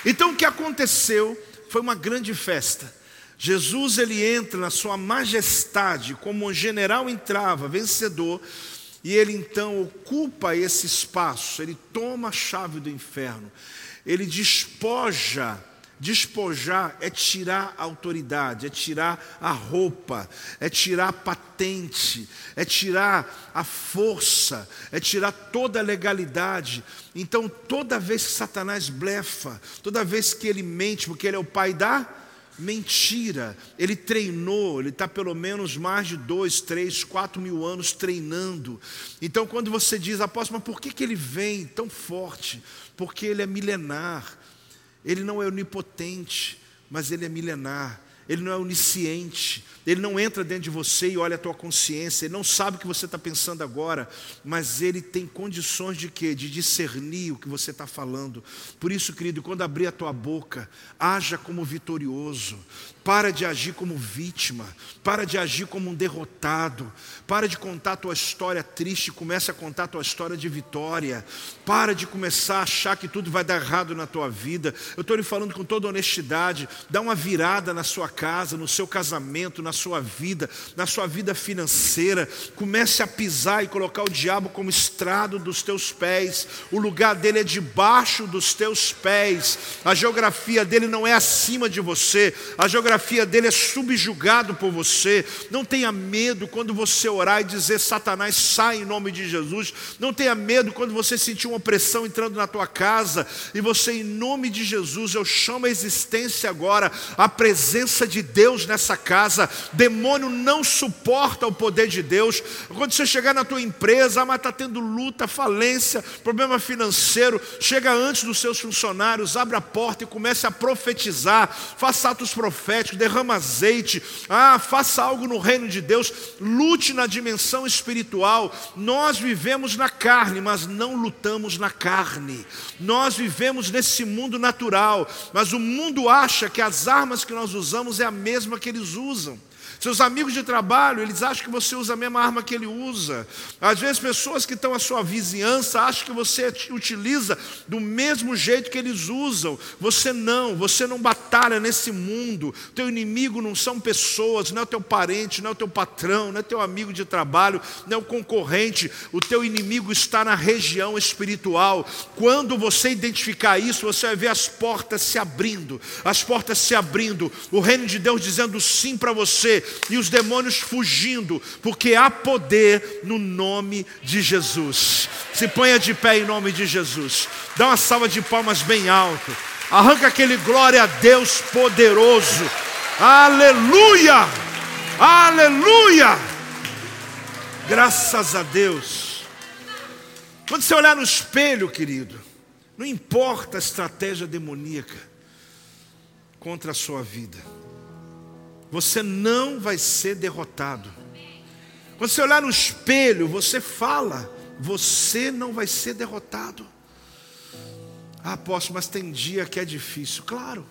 Então o que aconteceu foi uma grande festa. Jesus ele entra na sua majestade, como um general entrava, vencedor, e ele então ocupa esse espaço, ele toma a chave do inferno, ele despoja, despojar é tirar a autoridade, é tirar a roupa, é tirar a patente, é tirar a força, é tirar toda a legalidade. Então, toda vez que Satanás blefa, toda vez que ele mente, porque ele é o pai da mentira. Ele treinou, ele está pelo menos mais de dois, três, quatro mil anos treinando. Então, quando você diz, apóstolo, mas por que, que ele vem tão forte? Porque ele é milenar. Ele não é onipotente, mas ele é milenar. Ele não é onisciente, ele não entra dentro de você e olha a tua consciência, ele não sabe o que você está pensando agora, mas ele tem condições de quê? De discernir o que você está falando. Por isso, querido, quando abrir a tua boca, haja como vitorioso, para de agir como vítima, para de agir como um derrotado, para de contar a tua história triste comece a contar a tua história de vitória. Para de começar a achar que tudo vai dar errado na tua vida. Eu estou lhe falando com toda honestidade, dá uma virada na sua casa, no seu casamento, na sua vida, na sua vida financeira. Comece a pisar e colocar o diabo como estrado dos teus pés. O lugar dele é debaixo dos teus pés. A geografia dele não é acima de você. A geografia dele é subjugado por você. Não tenha medo quando você orar e dizer Satanás sai em nome de Jesus. Não tenha medo quando você sentir uma opressão entrando na tua casa e você em nome de Jesus eu chamo a existência agora a presença de Deus nessa casa. Demônio não suporta o poder de Deus. Quando você chegar na tua empresa, ah, mas está tendo luta, falência, problema financeiro, chega antes dos seus funcionários, abre a porta e comece a profetizar, faça atos proféticos profético, derrama azeite, ah, faça algo no reino de Deus, lute na dimensão espiritual. Nós vivemos na carne, mas não lutamos na carne. Nós vivemos nesse mundo natural, mas o mundo acha que as armas que nós usamos é a mesma que eles usam. Seus amigos de trabalho, eles acham que você usa a mesma arma que ele usa. Às vezes, pessoas que estão à sua vizinhança acham que você utiliza do mesmo jeito que eles usam. Você não, você não batalha nesse mundo. Teu inimigo não são pessoas, não é o teu parente, não é o teu patrão, não é teu amigo de trabalho, não é o concorrente. O teu inimigo está na região espiritual. Quando você identificar isso, você vai ver as portas se abrindo, as portas se abrindo, o reino de Deus dizendo sim para você e os demônios fugindo, porque há poder no nome de Jesus. Se ponha de pé em nome de Jesus. Dá uma salva de palmas bem alto. Arranca aquele glória a Deus poderoso. Aleluia! Aleluia! Graças a Deus. Quando você olhar no espelho, querido, não importa a estratégia demoníaca contra a sua vida. Você não vai ser derrotado. Quando você olhar no espelho, você fala, você não vai ser derrotado. Ah, apóstolo, mas tem dia que é difícil. Claro,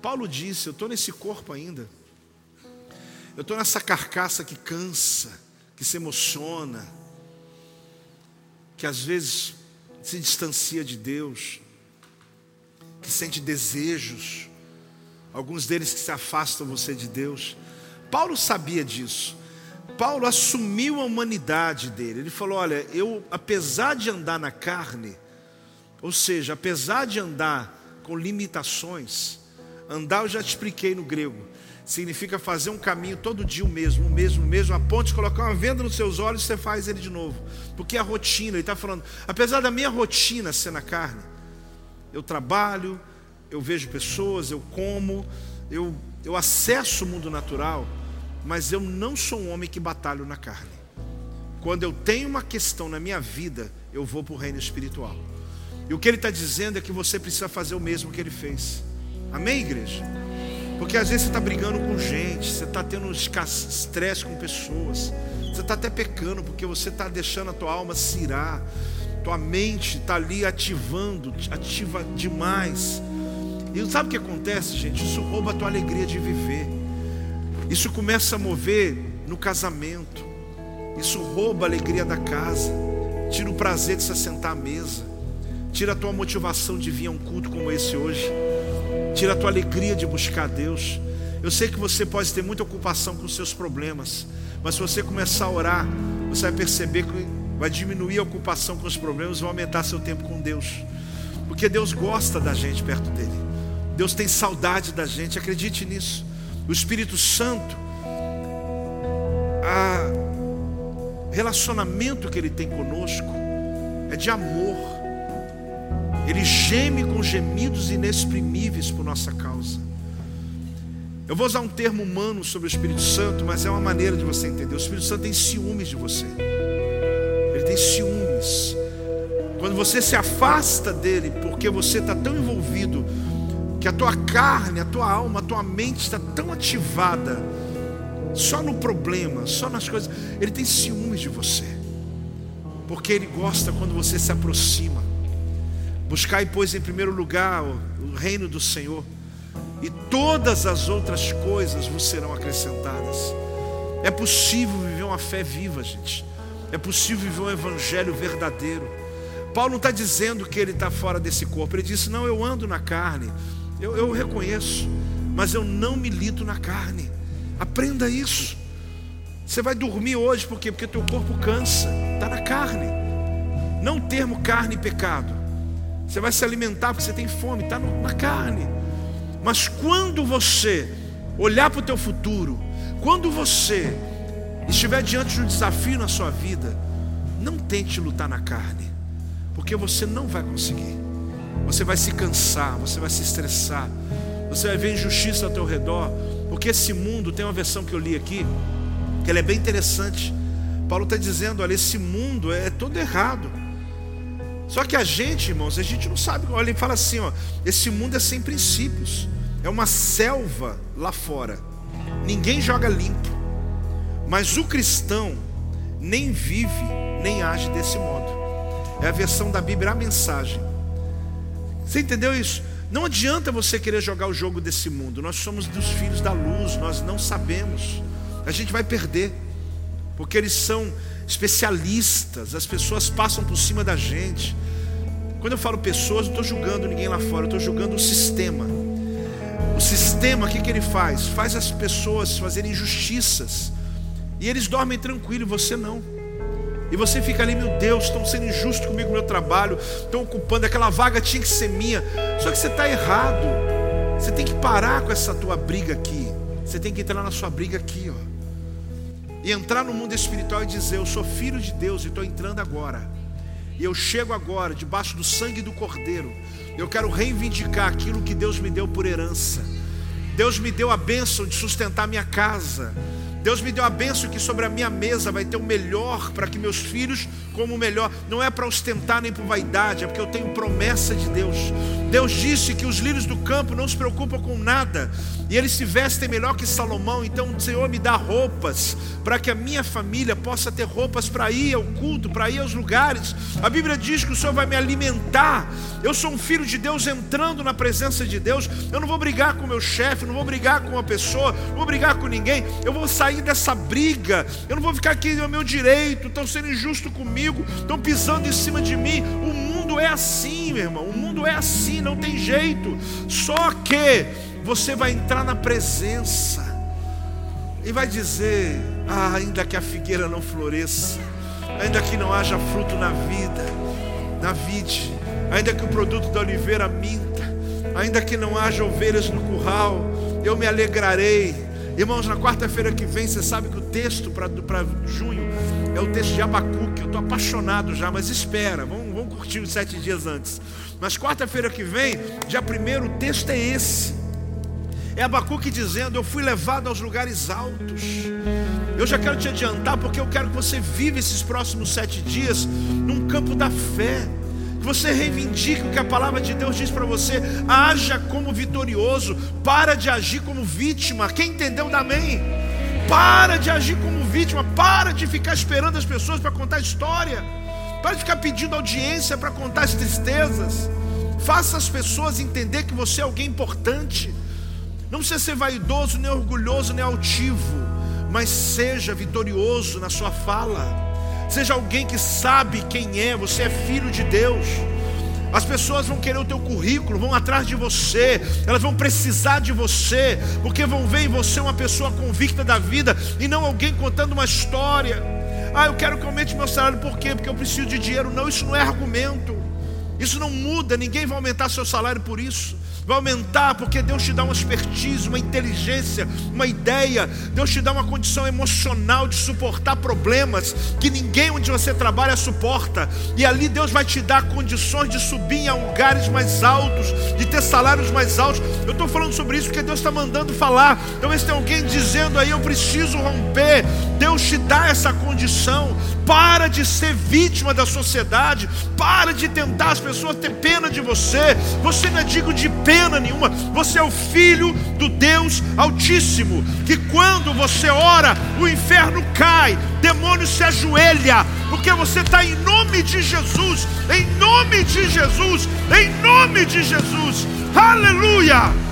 Paulo disse: Eu estou nesse corpo ainda, eu estou nessa carcaça que cansa, que se emociona, que às vezes se distancia de Deus, que sente desejos, alguns deles que se afastam você de Deus. Paulo sabia disso. Paulo assumiu a humanidade dele. Ele falou: Olha, eu, apesar de andar na carne, ou seja, apesar de andar com limitações, andar eu já te expliquei no grego, significa fazer um caminho todo dia o mesmo, o mesmo, o mesmo, a ponto de colocar uma venda nos seus olhos, você faz ele de novo, porque é a rotina, ele está falando, apesar da minha rotina ser na carne, eu trabalho, eu vejo pessoas, eu como, eu, eu acesso o mundo natural, mas eu não sou um homem que batalho na carne. Quando eu tenho uma questão na minha vida, eu vou para o reino espiritual. E o que ele está dizendo é que você precisa fazer o mesmo que ele fez. Amém, igreja? Porque às vezes você está brigando com gente, você está tendo estresse com pessoas, você está até pecando porque você está deixando a tua alma cirar, tua mente está ali ativando, ativa demais. E sabe o que acontece, gente? Isso rouba a tua alegria de viver. Isso começa a mover no casamento. Isso rouba a alegria da casa. Tira o prazer de se assentar à mesa. Tira a tua motivação de vir a um culto como esse hoje. Tira a tua alegria de buscar Deus. Eu sei que você pode ter muita ocupação com os seus problemas, mas se você começar a orar, você vai perceber que vai diminuir a ocupação com os problemas, vai aumentar seu tempo com Deus. Porque Deus gosta da gente perto dele. Deus tem saudade da gente, acredite nisso. O Espírito Santo, o relacionamento que ele tem conosco é de amor. Ele geme com gemidos inexprimíveis por nossa causa. Eu vou usar um termo humano sobre o Espírito Santo, mas é uma maneira de você entender. O Espírito Santo tem ciúmes de você. Ele tem ciúmes. Quando você se afasta dele, porque você está tão envolvido que a tua carne, a tua alma, a tua mente está tão ativada só no problema, só nas coisas. Ele tem ciúmes de você, porque ele gosta quando você se aproxima. Buscai, pois, em primeiro lugar o, reino do Senhor, e todas as outras coisas vos serão acrescentadas. É possível viver uma fé viva, gente. É possível viver um evangelho verdadeiro. Paulo não está dizendo que ele está fora desse corpo. Ele disse: Não, eu ando na carne. Eu, eu reconheço, mas eu não milito na carne. Aprenda isso. Você vai dormir hoje por quê? Porque teu corpo cansa, está na carne. Não termo carne e pecado. Você vai se alimentar porque você tem fome, está na carne. Mas quando você olhar para o teu futuro, quando você estiver diante de um desafio na sua vida, não tente lutar na carne, porque você não vai conseguir. Você vai se cansar, você vai se estressar, você vai ver injustiça ao teu redor, porque esse mundo tem uma versão que eu li aqui, que ela é bem interessante. Paulo está dizendo: olha, esse mundo é todo errado. Só que a gente, irmãos, a gente não sabe. Olha, ele fala assim: ó, esse mundo é sem princípios, é uma selva lá fora, ninguém joga limpo, mas o cristão nem vive, nem age desse modo. É a versão da Bíblia, a mensagem. Você entendeu isso? Não adianta você querer jogar o jogo desse mundo. Nós somos dos filhos da luz, nós não sabemos. A gente vai perder, porque eles são especialistas, as pessoas passam por cima da gente. Quando eu falo pessoas, não estou julgando ninguém lá fora, estou julgando o sistema. O sistema, o que, que ele faz? Faz as pessoas fazerem injustiças. E eles dormem tranquilo, você não. E você fica ali, meu Deus, estão sendo injustos comigo no meu trabalho, estão ocupando, aquela vaga tinha que ser minha. Só que você está errado. Você tem que parar com essa tua briga aqui. Você tem que entrar na sua briga aqui, ó. E entrar no mundo espiritual e dizer: Eu sou filho de Deus e estou entrando agora. E eu chego agora, debaixo do sangue do Cordeiro. Eu quero reivindicar aquilo que Deus me deu por herança. Deus me deu a bênção de sustentar minha casa. Deus me deu a benção que sobre a minha mesa vai ter o melhor para que meus filhos como o melhor. Não é para ostentar nem por vaidade, é porque eu tenho promessa de Deus. Deus disse que os lírios do campo não se preocupam com nada e eles se vestem melhor que Salomão. Então o Senhor me dá roupas para que a minha família possa ter roupas para ir ao culto, para ir aos lugares. A Bíblia diz que o Senhor vai me alimentar. Eu sou um filho de Deus entrando na presença de Deus. Eu não vou brigar com meu chefe, não vou brigar com uma pessoa, não vou brigar com ninguém. Eu vou sair dessa briga. Eu não vou ficar aqui no meu direito, estão sendo injustos comigo, estão pisando em cima de mim. O mundo é assim, meu irmão. O mundo é assim, não tem jeito. Só que você vai entrar na presença. e vai dizer: ah, ainda que a figueira não floresça, ainda que não haja fruto na vida, na vide, ainda que o produto da oliveira minta, ainda que não haja ovelhas no curral, eu me alegrarei. Irmãos, na quarta-feira que vem, você sabe que o texto para junho é o texto de Abacuque. Eu estou apaixonado já, mas espera, vamos, os sete dias antes. Mas quarta-feira que vem, dia primeiro, o texto é esse. É Abacuque dizendo: Eu fui levado aos lugares altos. Eu já quero te adiantar, porque eu quero que você viva esses próximos sete dias num campo da fé. Que você reivindique o que a palavra de Deus diz para você. Haja como vitorioso. Para de agir como vítima. Quem entendeu, dá amém. Para de agir como vítima. Para de ficar esperando as pessoas para contar história. Para de ficar pedindo audiência para contar as tristezas. Faça as pessoas entender que você é alguém importante. Não precisa ser vaidoso, nem orgulhoso, nem altivo, mas seja vitorioso na sua fala. Seja alguém que sabe quem é, você é filho de Deus. As pessoas vão querer o teu currículo, vão atrás de você, elas vão precisar de você, porque vão ver em você uma pessoa convicta da vida e não alguém contando uma história. Ah, eu quero que aumente meu salário, por quê? Porque eu preciso de dinheiro. Não, isso não é argumento. Isso não muda, ninguém vai aumentar seu salário por isso vai aumentar porque Deus te dá uma expertise, uma inteligência, uma ideia. Deus te dá uma condição emocional de suportar problemas que ninguém onde você trabalha suporta. E ali Deus vai te dar condições de subir a lugares mais altos, de ter salários mais altos. Eu estou falando sobre isso porque Deus está mandando falar. Talvez tenha alguém dizendo aí: eu preciso romper. Deus te dá essa condição. Para de ser vítima da sociedade. Para de tentar as pessoas ter pena de você. Você não é digno de pena nenhuma. Você é o filho do Deus Altíssimo. Que quando você ora, o inferno cai, demônio se ajoelha, porque você está em nome de Jesus, em nome de Jesus, em nome de Jesus. Aleluia!